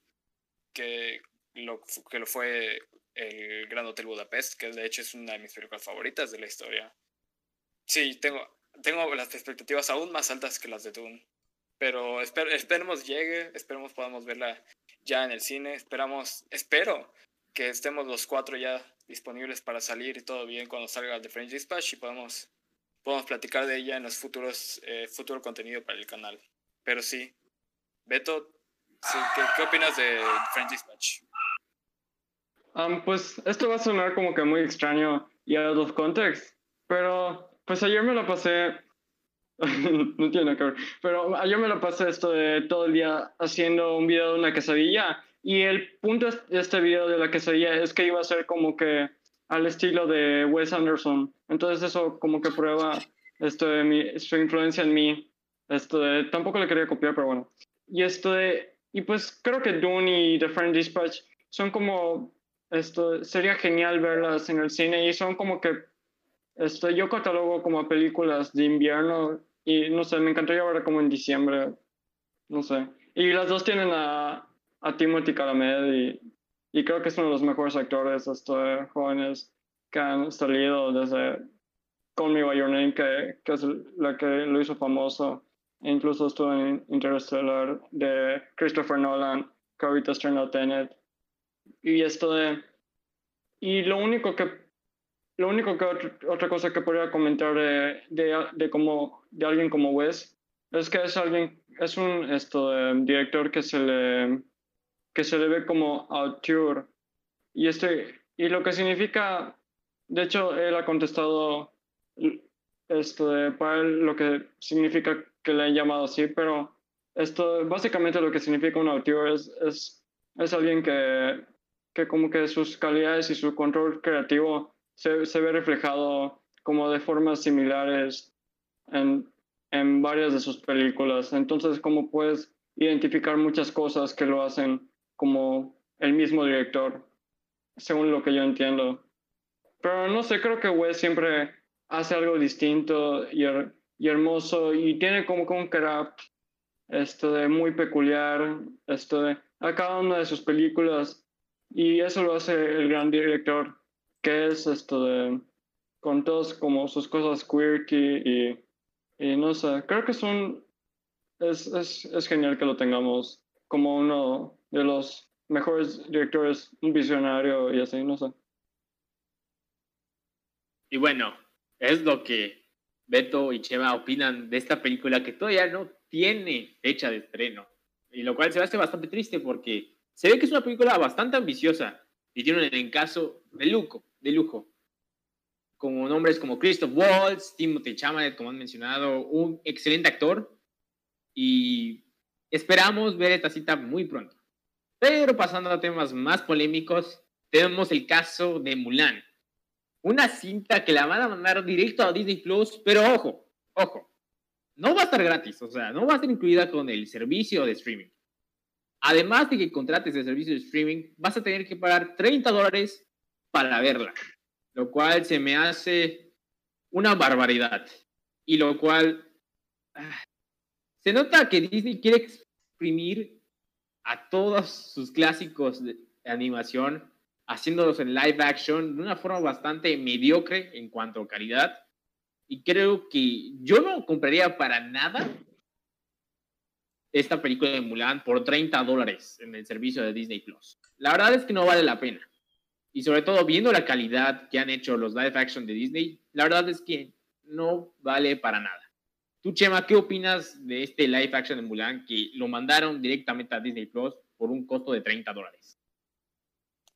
que, lo, que lo fue el Gran Hotel Budapest, que de hecho es una de mis películas favoritas de la historia. Sí, tengo, tengo las expectativas aún más altas que las de Dune. Pero esperemos llegue, esperemos podamos verla ya en el cine. Esperamos, espero que estemos los cuatro ya disponibles para salir y todo bien cuando salga The French Dispatch y podemos, podemos platicar de ella en los futuros eh, futuro contenido para el canal. Pero sí. Beto, sí, ¿qué, qué opinas de French Dispatch? Um, pues esto va a sonar como que muy extraño y out of context, pero pues ayer me lo pasé, no tiene que ver, pero ayer me lo pasé esto de todo el día haciendo un video de una quesadilla y el punto de este video de la quesadilla es que iba a ser como que al estilo de Wes Anderson, entonces eso como que prueba esto de mi, su influencia en mí, esto de, tampoco le quería copiar, pero bueno, y esto de, y pues creo que Dune y The Friend Dispatch son como esto sería genial verlas en el cine y son como que esto yo catalogo como películas de invierno y no sé, me encantaría verla como en diciembre, no sé. Y las dos tienen a, a Timothy Chalamet y, y creo que es uno de los mejores actores estos jóvenes que han salido desde Call Me By Your Name, que, que es la que lo hizo famoso. E incluso estuvo en Interstellar de Christopher Nolan, que ahorita estrenó Tenet. Y esto de... Y lo único que... Lo único que otra cosa que podría comentar de, de, de, como, de alguien como Wes es que es alguien, es un esto, de, director que se le que se le ve como auteur. Y, este, y lo que significa, de hecho, él ha contestado esto de, para él lo que significa que le han llamado así, pero esto, básicamente lo que significa un auteur es, es, es alguien que, que como que sus calidades y su control creativo se, se ve reflejado como de formas similares en, en varias de sus películas. Entonces, como puedes identificar muchas cosas que lo hacen como el mismo director, según lo que yo entiendo. Pero no sé, creo que Wes siempre hace algo distinto y, y hermoso y tiene como, como un carácter esto de muy peculiar, esto de a cada una de sus películas y eso lo hace el gran director, que es esto de con todos como sus cosas quirky y, y no sé, creo que es un es, es, es genial que lo tengamos como uno de los mejores directores, un visionario y así, no sé. Y bueno, es lo que Beto y Chema opinan de esta película que todavía no tiene fecha de estreno. Y lo cual se hace bastante triste porque se ve que es una película bastante ambiciosa y tiene un elencazo de lujo, de lujo. Con nombres como Christoph Waltz, Timothy Chalamet, como han mencionado, un excelente actor. Y esperamos ver esta cita muy pronto. Pero pasando a temas más polémicos, tenemos el caso de Mulan. Una cinta que la van a mandar directo a Disney Plus, pero ojo, ojo, no va a estar gratis, o sea, no va a estar incluida con el servicio de streaming. Además de que contrates el servicio de streaming, vas a tener que pagar 30 dólares para verla, lo cual se me hace una barbaridad. Y lo cual ah, se nota que Disney quiere exprimir a todos sus clásicos de animación, haciéndolos en live action de una forma bastante mediocre en cuanto a calidad. Y creo que yo no compraría para nada esta película de Mulan por 30 dólares en el servicio de Disney Plus. La verdad es que no vale la pena. Y sobre todo viendo la calidad que han hecho los live action de Disney, la verdad es que no vale para nada. Tú, Chema, ¿qué opinas de este live action de Mulan que lo mandaron directamente a Disney Plus por un costo de 30 dólares?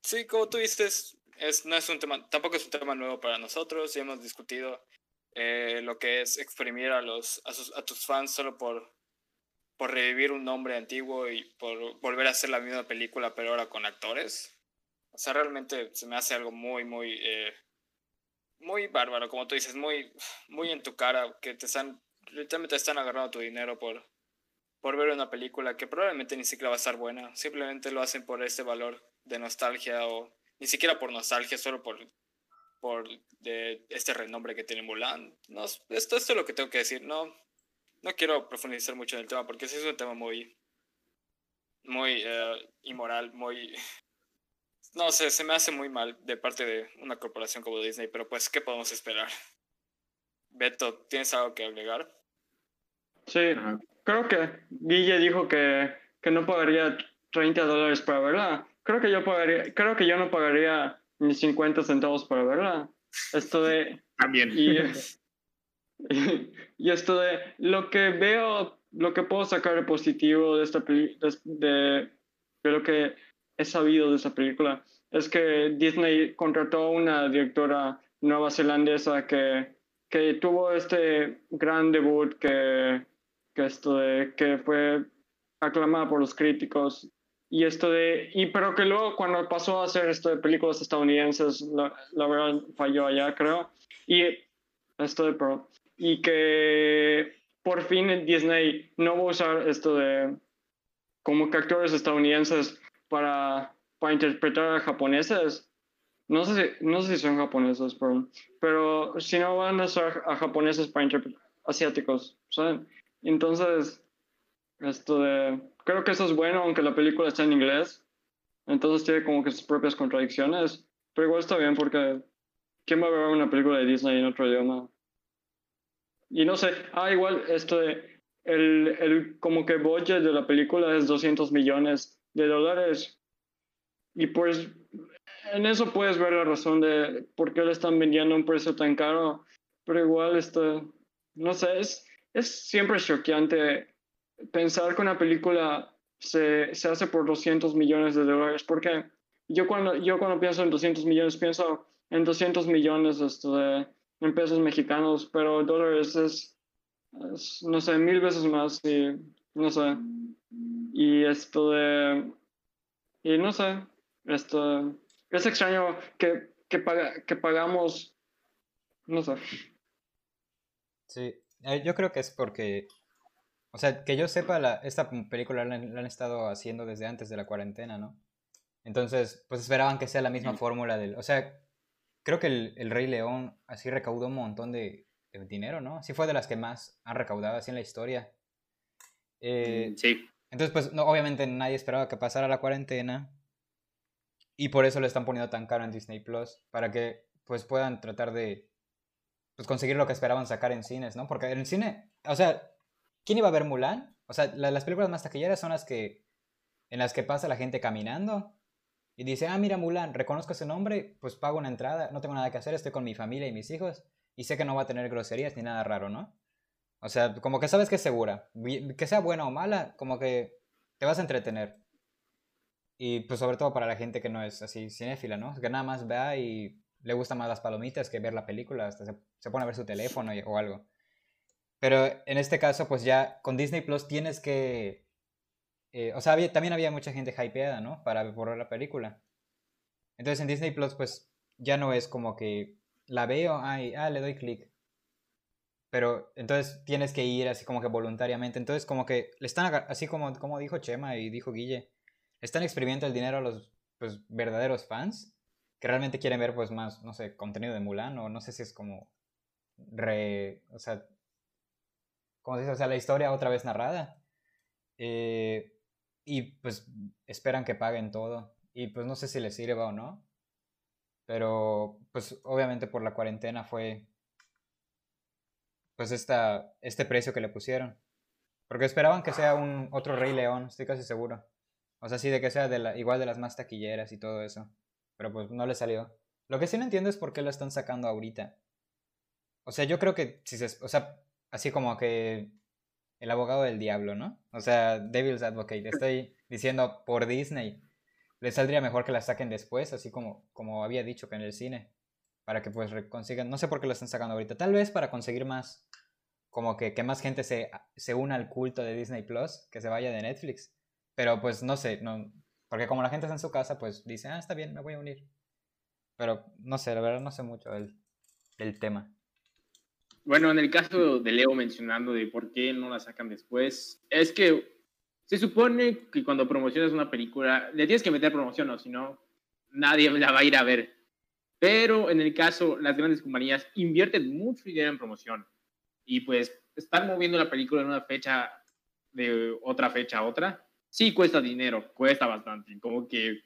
Sí, como tú dices, es, no es un tema, tampoco es un tema nuevo para nosotros. Ya hemos discutido eh, lo que es exprimir a, los, tus fans solo por, por revivir un nombre antiguo y por volver a hacer la misma película, pero ahora con actores. O sea, realmente se me hace algo muy, muy, eh, muy bárbaro, como tú dices, muy, muy en tu cara, que te están literalmente están agarrando tu dinero por, por ver una película que probablemente ni siquiera va a estar buena. Simplemente lo hacen por este valor de nostalgia o ni siquiera por nostalgia, solo por, por de este renombre que tiene Mulan. No, esto, esto es lo que tengo que decir. No, no quiero profundizar mucho en el tema porque sí es un tema muy, muy uh, inmoral, muy... No sé, se me hace muy mal de parte de una corporación como Disney, pero pues, ¿qué podemos esperar? Beto, ¿tienes algo que agregar? Sí, creo que Guille dijo que, que no pagaría 30 dólares para verla. Creo que yo pagaría, creo que yo no pagaría ni 50 centavos para verla. Esto de... También. Y, y esto de lo que veo, lo que puedo sacar de positivo de esta peli- de, de, de lo que he sabido de esta película es que Disney contrató una directora nueva zelandesa que, que tuvo este gran debut que, que esto de que fue aclamada por los críticos y esto de y pero que luego cuando pasó a hacer esto de películas estadounidenses la, la verdad falló allá creo y esto de pero y que por fin Disney no va a usar esto de como que actores estadounidenses para, para interpretar a japoneses. No sé, si, no sé si son japoneses, pero, pero si no van a usar a japoneses para interpretar asiáticos, ¿saben? Entonces, esto de, creo que eso es bueno, aunque la película está en inglés. Entonces tiene como que sus propias contradicciones. Pero igual está bien porque ¿quién va a ver una película de Disney en otro idioma? Y no sé, ah, igual, esto de, el, el como que budget de la película es 200 millones de dólares. Y pues en eso puedes ver la razón de por qué le están vendiendo a un precio tan caro. Pero igual, esto, no sé, es, es siempre choqueante pensar que una película se, se hace por 200 millones de dólares. Porque yo cuando, yo cuando pienso en 200 millones, pienso en 200 millones esto de, en pesos mexicanos, pero dólares es, es, no sé, mil veces más y no sé. Y esto de, y no sé, esto, es extraño que, que, paga, que pagamos, no sé. Sí, eh, yo creo que es porque, o sea, que yo sepa, la, esta película la, la, han estado haciendo desde antes de la cuarentena, ¿no? Entonces, pues esperaban que sea la misma mm. fórmula del, o sea, creo que el, el, Rey León así recaudó un montón de, de, dinero, ¿no? Sí fue de las que más han recaudado así en la historia. Eh, sí. Entonces, pues, no, obviamente nadie esperaba que pasara la cuarentena. Y por eso lo están poniendo tan caro en Disney Plus. Para que, pues, puedan tratar de pues, conseguir lo que esperaban sacar en cines, ¿no? Porque en el cine, o sea, ¿quién iba a ver Mulan? O sea, la, las películas más taquilleras son las que, en las que pasa la gente caminando. Y dice, ah, mira Mulan, reconozco ese nombre, pues pago una entrada, no tengo nada que hacer, estoy con mi familia y mis hijos. Y sé que no va a tener groserías ni nada raro, ¿no? O sea, como que sabes que es segura. Que sea buena o mala, como que te vas a entretener. Y pues sobre todo para la gente que no es así cinéfila, ¿no? Que nada más vea y le gustan más las palomitas que ver la película, hasta se, se pone a ver su teléfono o algo. Pero en este caso, pues ya con Disney Plus tienes que... Eh, o sea, también había mucha gente hypeada, ¿no? Para ver la película. Entonces en Disney Plus, pues ya no es como que la veo, ay, ah, le doy clic pero entonces tienes que ir así como que voluntariamente. Entonces como que le están, así como, como dijo Chema y dijo Guille, están exprimiendo el dinero a los pues, verdaderos fans que realmente quieren ver pues más, no sé, contenido de Mulan o no sé si es como re, o sea, como dice, o sea, la historia otra vez narrada. Eh, y pues esperan que paguen todo. Y pues no sé si les sirva o no. Pero pues obviamente por la cuarentena fue pues esta, este precio que le pusieron. Porque esperaban que sea un otro Rey León, estoy casi seguro. O sea, sí, de que sea de la, igual de las más taquilleras y todo eso. Pero pues no le salió. Lo que sí no entiendo es por qué lo están sacando ahorita. O sea, yo creo que si se... O sea, así como que el abogado del diablo, ¿no? O sea, Devil's Advocate. Estoy diciendo por Disney. Le saldría mejor que la saquen después, así como, como había dicho que en el cine para que pues consigan, no sé por qué lo están sacando ahorita, tal vez para conseguir más, como que, que más gente se, se una al culto de Disney Plus, que se vaya de Netflix, pero pues no sé, no, porque como la gente está en su casa, pues dice, ah, está bien, me voy a unir, pero no sé, la verdad no sé mucho del, del tema. Bueno, en el caso de Leo mencionando de por qué no la sacan después, es que se supone que cuando promocionas una película, le tienes que meter promoción, o si no, nadie la va a ir a ver. Pero en el caso, las grandes compañías invierten mucho dinero en promoción y pues están moviendo la película en una fecha de otra fecha a otra. Sí cuesta dinero, cuesta bastante. Como que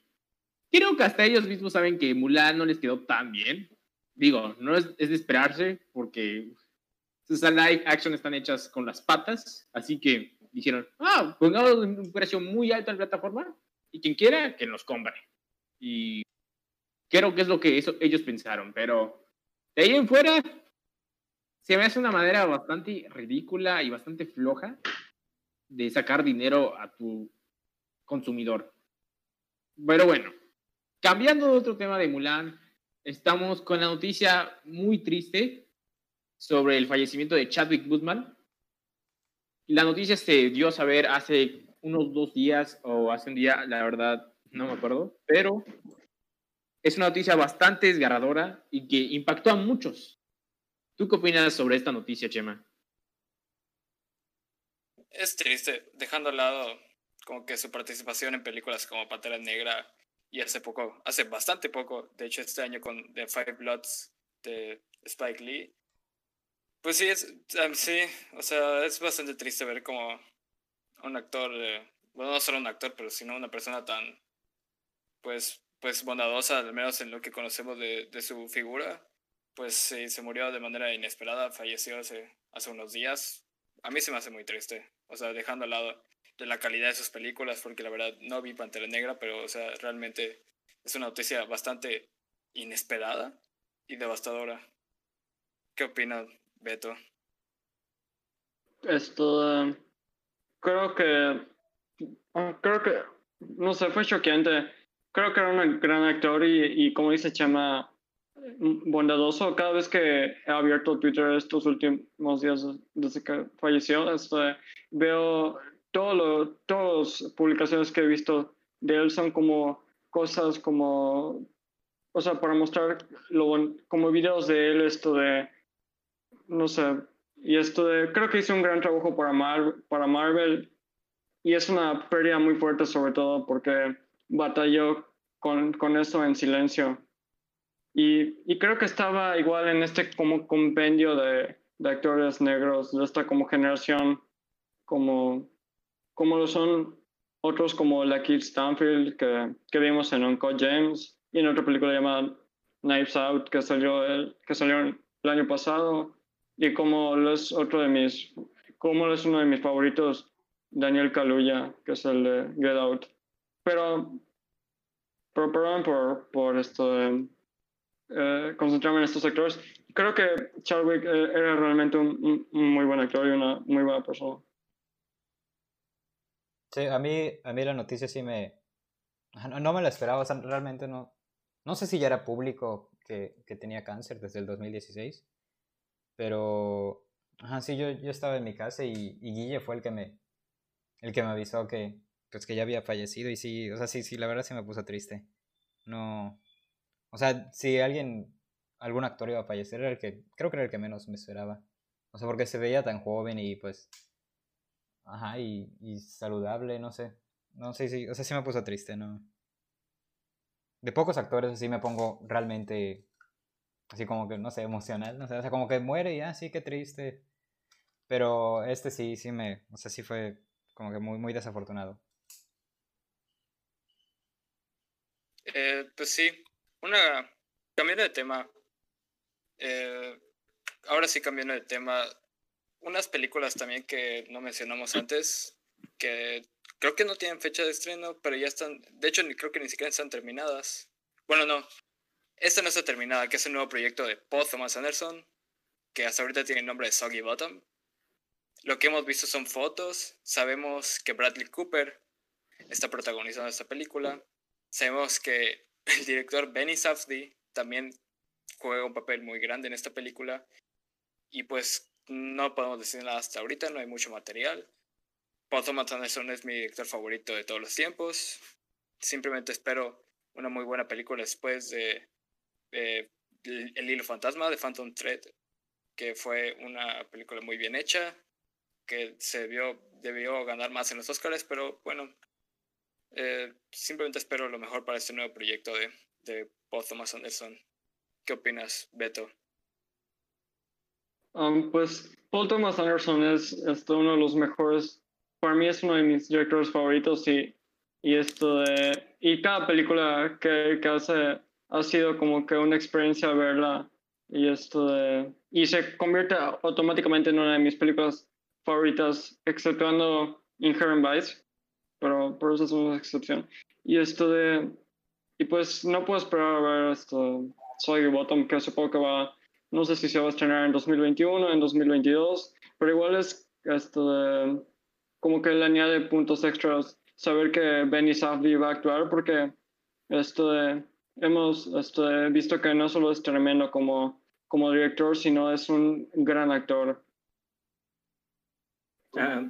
creo que hasta ellos mismos saben que Mulan no les quedó tan bien. Digo, no es, es de esperarse porque esas live action están hechas con las patas, así que dijeron, ah, pongamos un precio muy alto en la plataforma y quien quiera que nos compre. Y creo que es lo que eso, ellos pensaron, pero de ahí en fuera se me hace una manera bastante ridícula y bastante floja de sacar dinero a tu consumidor. Pero bueno, cambiando de otro tema de Mulan, estamos con la noticia muy triste sobre el fallecimiento de Chadwick Boseman. La noticia se dio a saber hace unos dos días o hace un día, la verdad no me acuerdo, pero es una noticia bastante desgarradora y que impactó a muchos. ¿Tú qué opinas sobre esta noticia, Chema? Es triste, dejando al lado como que su participación en películas como Pantera Negra y hace poco, hace bastante poco, de hecho este año con The Five Bloods de Spike Lee. Pues sí, es, sí, o sea, es bastante triste ver como un actor, bueno, no solo un actor, pero sino una persona tan, pues, pues bondadosa, al menos en lo que conocemos de, de su figura, pues sí, se murió de manera inesperada, falleció hace, hace unos días. A mí se me hace muy triste, o sea, dejando al lado de la calidad de sus películas, porque la verdad no vi Pantera Negra, pero o sea, realmente es una noticia bastante inesperada y devastadora. ¿Qué opinas, Beto? Esto, creo que, ah, creo que, no sé, fue choqueante. Creo que era un gran actor y, y como dice Chema, bondadoso. Cada vez que he abierto Twitter estos últimos días desde que falleció, este, veo todo lo, todas las publicaciones que he visto de él son como cosas como, o sea, para mostrar lo, como videos de él, esto de, no sé, y esto de, creo que hizo un gran trabajo para, Mar, para Marvel y es una pérdida muy fuerte sobre todo porque batalló con, con eso en silencio. Y, y, creo que estaba igual en este como compendio de, de actores negros de esta como generación como como lo son otros como la Kid Stanfield que, que vimos en Uncle James y en otra película llamada Knives Out que salió el, que salió el año pasado. Y como es otro de mis como es uno de mis favoritos Daniel Kaluuya que es el de Get Out. Pero pero perdón por, por esto de eh, concentrarme en estos actores creo que Chadwick eh, era realmente un, un muy buen actor y una muy buena persona Sí, a mí, a mí la noticia sí me... No, me la esperaba, realmente no... No sé si ya era público que, que tenía cáncer desde el 2016, pero... Ajá, sí, yo, yo estaba en mi casa y, y, Guille fue el que me... El que me avisó que, pues, que ya había fallecido y sí, o sea, sí, sí, la verdad sí me puso triste. No... O sea, si alguien, algún actor iba a fallecer, era el que, creo que era el que menos me esperaba. O sea, porque se veía tan joven y pues Ajá, y, y saludable, no sé. No sé si, o sea, sí me puso triste, ¿no? De pocos actores así me pongo realmente, así como que, no sé, emocional, no sé, o sea, como que muere y así, ah, qué triste. Pero este sí, sí me, o sea, sí fue como que muy, muy desafortunado. Eh, pues sí, una, cambiando de tema, eh, ahora sí cambiando de tema, unas películas también que no mencionamos antes, que creo que no tienen fecha de estreno, pero ya están, de hecho creo que ni siquiera están terminadas. Bueno, no, esta no está terminada, que es el nuevo proyecto de Paul Thomas Anderson, que hasta ahorita tiene el nombre de Soggy Bottom. Lo que hemos visto son fotos, sabemos que Bradley Cooper está protagonizando esta película, sabemos que el director Benny Safdie también juega un papel muy grande en esta película, y pues no podemos decir nada hasta ahorita, no hay mucho material. Paul Thomas Anderson es mi director favorito de todos los tiempos. Simplemente espero una muy buena película después de, El Hilo Fantasma de Phantom Thread, que fue una película muy bien hecha, que se vio, debió ganar más en los Oscars, pero bueno, eh, simplemente espero lo mejor para este nuevo proyecto de, de Paul Thomas Anderson. ¿Qué opinas, Beto? Um, pues Paul Thomas Anderson es, uno de los mejores, para mí es uno de mis directores favoritos y, y esto de, y cada película que, que hace ha sido como que una experiencia verla y esto de, y se convierte automáticamente en una de mis películas favoritas, exceptuando Inherent Vice, pero por eso es una excepción. Y esto de, y pues no puedo esperar a ver esto, Soy Bottom, que supongo que va no sé si se va a estrenar en 2021, en 2022, pero igual es esto de, como que le añade puntos extras saber que Benny Safdie va a actuar porque esto de, hemos esto de, visto que no solo es tremendo como, como director, sino es un gran actor. Ah,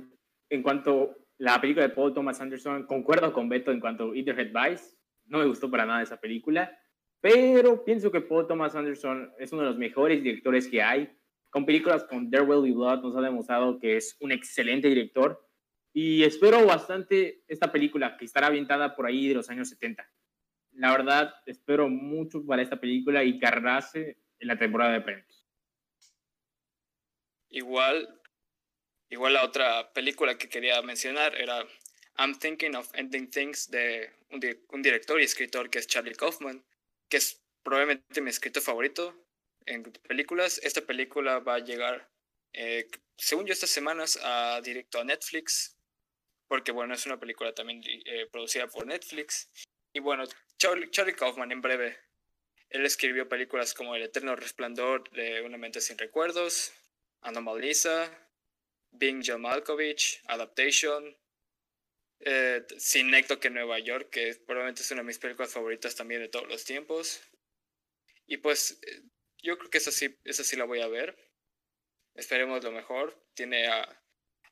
en cuanto a la película de Paul Thomas Anderson, concuerdo con Beto en cuanto a Etherhead Vice. No me gustó para nada esa película, pero pienso que Paul Thomas Anderson es uno de los mejores directores que hay. Con películas con There Will Be Blood nos ha demostrado que es un excelente director y espero bastante esta película que estará aventada por ahí de los años 70. La verdad, espero mucho para esta película y cargarse en la temporada de premios. Igual, igual la otra película que quería mencionar era I'm Thinking of Ending Things de un, un director y escritor que es Charlie Kaufman, que es probablemente mi escritor favorito en películas. Esta película va a llegar, eh, según yo, estas semanas a directo a Netflix porque bueno, es una película también eh, producida por Netflix. Y bueno, Charlie, Charlie, Kaufman, en breve, él escribió películas como El Eterno Resplandor de Una Mente Sin Recuerdos, Anomalisa, Being John Malkovich, Adaptation, eh, Sin que en Nueva York, que probablemente es una de mis películas favoritas también de todos los tiempos. Y pues eh, yo creo que esa sí, esa sí la voy a ver. Esperemos lo mejor. Tiene a,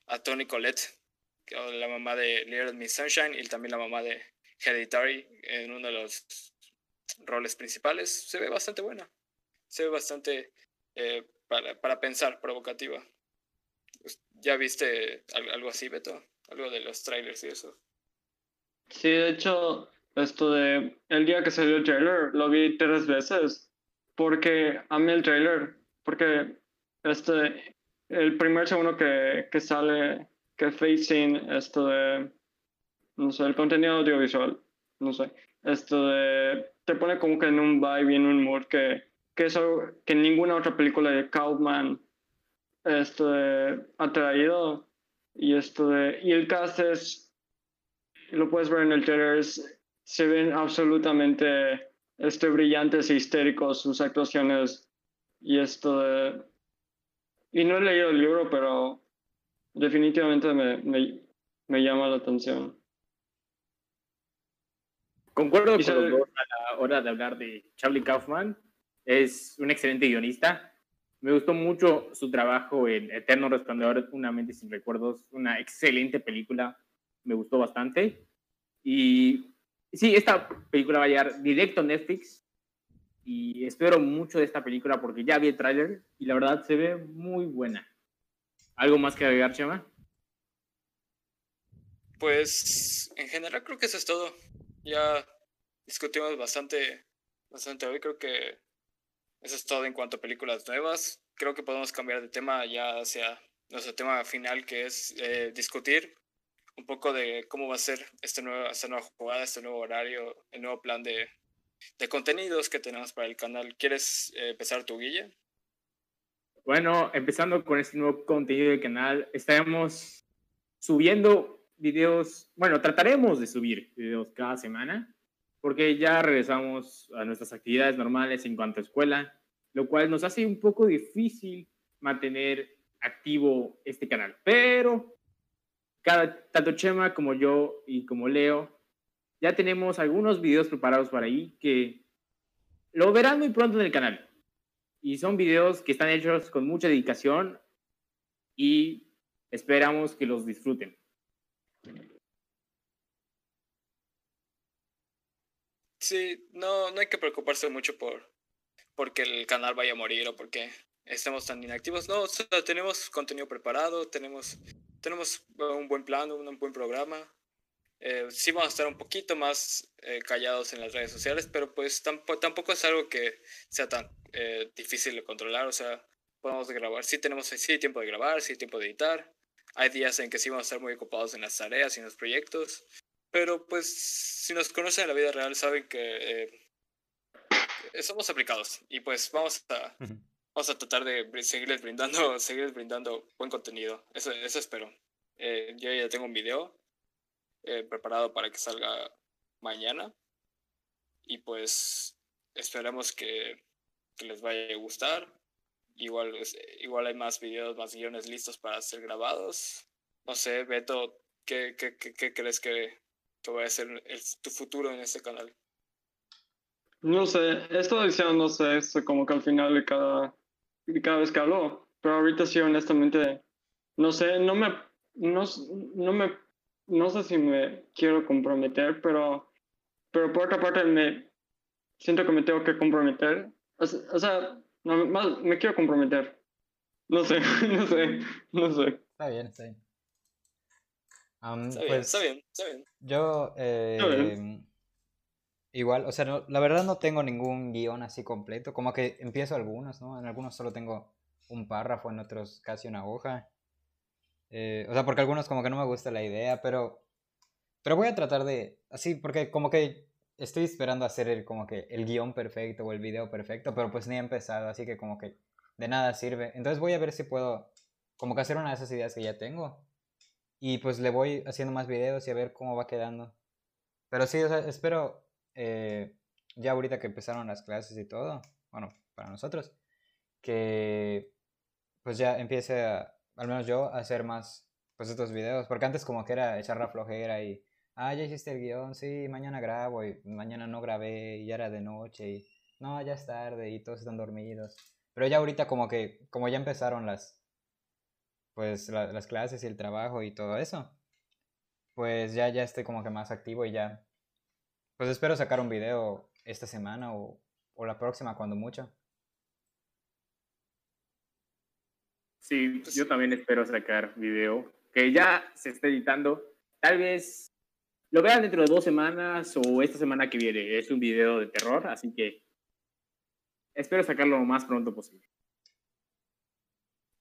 a Tony Collette la mamá de Little Miss Sunshine y también la mamá de Hereditary en uno de los roles principales, se ve bastante buena. Se ve bastante eh, para, para, pensar, provocativa. Pues, ¿Ya viste algo así, Beto? Algo de los trailers y eso. Sí, de hecho, esto de el día que salió el trailer lo vi tres veces porque amé el trailer, porque este, el primer segundo que, que sale que facing esto de, no sé, el contenido audiovisual, no sé, esto de, te pone como que en un vibe y en un mood que, que es algo que ninguna otra película de Kaufman esto de, ha traído y esto de, y el cast es, lo puedes ver en el trailer, se ven absolutamente este, brillantes e histéricos sus actuaciones y esto de, y no he leído el libro, pero definitivamente me, me, llama la atención. Concuerdo con los dos a la hora de hablar de Charlie Kaufman. Es un excelente guionista. Me gustó mucho su trabajo en Eterno Resplandor, Una mente sin recuerdos, una excelente película. Me gustó bastante. Y sí, esta película va a llegar directo a Netflix. Y espero mucho de esta película porque ya vi el tráiler y la verdad se ve muy buena. ¿Algo más que agregar, Chema? Pues en general creo que eso es todo. Ya discutimos bastante, bastante hoy. Creo que eso es todo en cuanto a películas nuevas. Creo que podemos cambiar de tema ya hacia nuestro tema final, que es eh, discutir un poco de cómo va a ser este nuevo, esta nueva jugada, este nuevo horario, el nuevo plan de, de contenidos que tenemos para el canal. ¿Quieres eh, empezar tu Guille? Bueno, empezando con este nuevo contenido del canal, estaremos subiendo videos, bueno, trataremos de subir videos cada semana, porque ya regresamos a nuestras actividades normales en cuanto a escuela, lo cual nos hace un poco difícil mantener activo este canal. Pero cada, tanto Chema como yo y como Leo, ya tenemos algunos videos preparados para ahí que lo verán muy pronto en el canal. Y son videos que están hechos con mucha dedicación y esperamos que los disfruten. Sí, no, no hay que preocuparse mucho por porque el canal vaya a morir o porque estemos tan inactivos. No, tenemos contenido preparado, tenemos, tenemos un buen plan, un buen programa. Eh, sí vamos a estar un poquito más eh, callados en las redes sociales, pero pues tampoco, tampoco es algo que sea tan eh, difícil de controlar, o sea, podemos grabar, sí tenemos sí tiempo de grabar, sí tiempo de editar, hay días en que sí vamos a estar muy ocupados en las tareas y en los proyectos, pero pues si nos conocen en la vida real saben que somos aplicados y pues vamos a, vamos a tratar de seguirles brindando, seguirles brindando buen contenido, eso, eso espero. yo ya tengo un video eh, preparado para que salga mañana. Y pues esperemos que, que, les vaya a gustar. Igual, igual hay más videos, más guiones listos para ser grabados. No sé, Beto, ¿qué, qué, qué, qué crees que, que va a ser el- tu futuro en este canal? No sé, esto diciendo, no sé, es como que al final de cada, de cada vez que hablo, pero ahorita sí, honestamente, no sé, no me, no, no me, no sé si me quiero comprometer, pero, pero por otra parte me siento que me tengo que comprometer, o o sea, no, más, me quiero comprometer, no sé, no sé, no sé. Está bien, está bien. Am, Está bien, pues, está bien, está bien. Yo, eh, igual, o sea, no- la verdad no tengo ningún guion así completo, como que empiezo algunos, ¿no? En algunos solo tengo un párrafo, en otros casi una hoja. Eh, o sea, porque algunos como que no me gusta la idea, pero, pero voy a tratar de, así, porque como que estoy esperando hacer el, como que el guion perfecto o el video perfecto, pero pues ni he empezado, así que como que de nada sirve. Entonces voy a ver si puedo como que hacer una de esas ideas que ya tengo. Y pues le voy haciendo más videos y a ver cómo va quedando. Pero sí, espero eh, ya ahorita que empezaron las clases y todo, bueno, para nosotros, que pues ya empiece a, al menos yo, a hacer más pues estos videos. Porque antes como que era echar la flojera y, ah, ya hiciste el guion, sí, mañana grabo y mañana no grabé y ya era de noche y, no, ya es tarde y todos están dormidos. Pero ya ahorita como que, como ya empezaron las, pues la- las clases y el trabajo y todo eso, pues ya, ya estoy como que más activo y ya, pues espero sacar un video esta semana o, o la próxima cuando mucho. Sí, Pues yo también espero sacar video que ya se está editando. Tal vez lo vean dentro de dos semanas o esta semana que viene. Es un video de terror, así que espero sacarlo lo más pronto posible.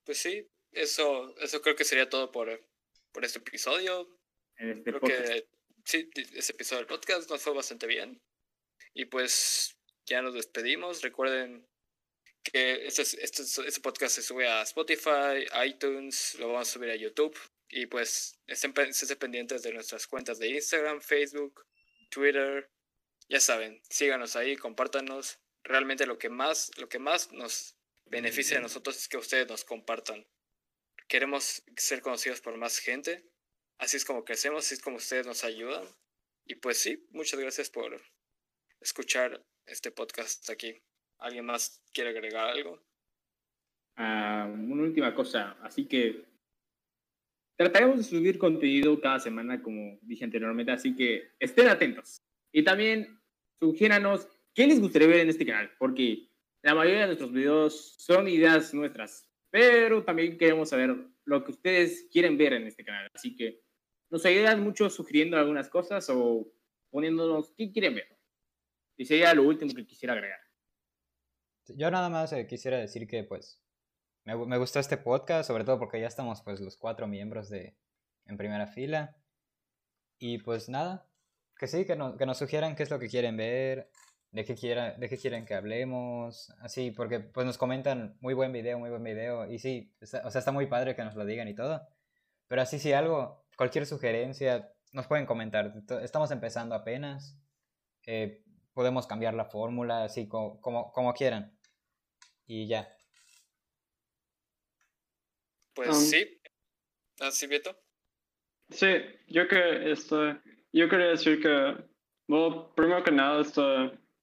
Pues sí, eso, eso creo que sería todo por, por este episodio. Este Creo podcast. que sí, ese episodio del podcast nos fue bastante bien. Y pues ya nos despedimos. Recuerden que este, este, este podcast se sube a Spotify, iTunes, lo vamos a subir a YouTube. Y pues estén, estén pendientes de nuestras cuentas de Instagram, Facebook, Twitter. Ya saben, síganos ahí, compártanos. Realmente lo que más, lo que más nos beneficia a nosotros es que ustedes nos compartan. Queremos ser conocidos por más gente. Así es como crecemos, así es como ustedes nos ayudan. Y pues sí, muchas gracias por escuchar este podcast aquí. ¿Alguien más quiere agregar algo? Ah, una última cosa, así que trataremos de subir contenido cada semana, como dije anteriormente, así que estén atentos. Y también sugiéranos qué les gustaría ver en este canal, porque la mayoría de nuestros videos son ideas nuestras, pero también queremos saber lo que ustedes quieren ver en este canal, así que nos ayudan mucho sugiriendo algunas cosas o poniéndonos qué quieren ver. Y sería lo último que quisiera agregar. Yo nada más eh, quisiera decir que pues me, me gustó este podcast, sobre todo porque ya estamos pues los cuatro miembros de en primera fila. Y pues nada, que sí, que, no- que nos sugieran qué es lo que quieren ver, de qué, quiera, de qué quieren que hablemos, así, porque pues nos comentan muy buen video, muy buen video, y sí, está- o sea, está muy padre que nos lo digan y todo. Pero así, si algo, cualquier sugerencia, nos pueden comentar. Estamos empezando apenas. eh, podemos cambiar la fórmula, así co- como, como quieran. Y ya. Pues Um, sí. Así, Beto. Sí, yo que este, yo quería decir que, bueno, primero que nada, este,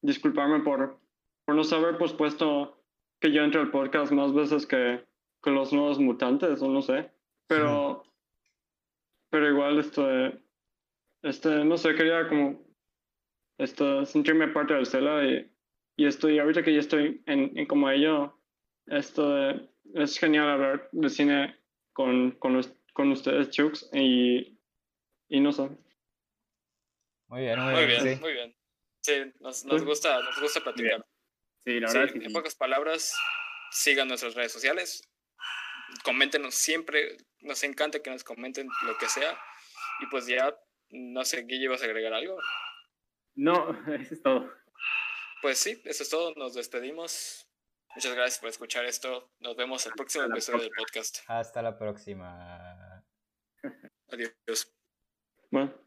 disculparme por, por no haber pospuesto que yo entre al podcast más veces que, que los nuevos mutantes, o no sé. Pero, pero igual, este, este, no sé, quería como, este, sentirme parte del Cela y, y estoy, ahorita que ya estoy en, en como ello, esto es genial hablar de cine con, con, los- con ustedes, Chux, y, y no sé. Muy bien, muy, Muy bien. bien, sí. muy bien. Sí, nos, nos Sí. gusta, nos gusta platicar. Sí, la Sí, verdad es que en sí. pocas palabras, sigan nuestras redes sociales. Coméntenos siempre. Nos encanta que nos comenten lo que sea. Y pues ya, no sé, Guille, ¿vas a agregar algo? No, eso es todo. Pues sí, eso es todo. Nos despedimos. Muchas gracias por escuchar esto. Nos vemos el próximo episodio del podcast. Hasta la próxima. Adiós. Bueno.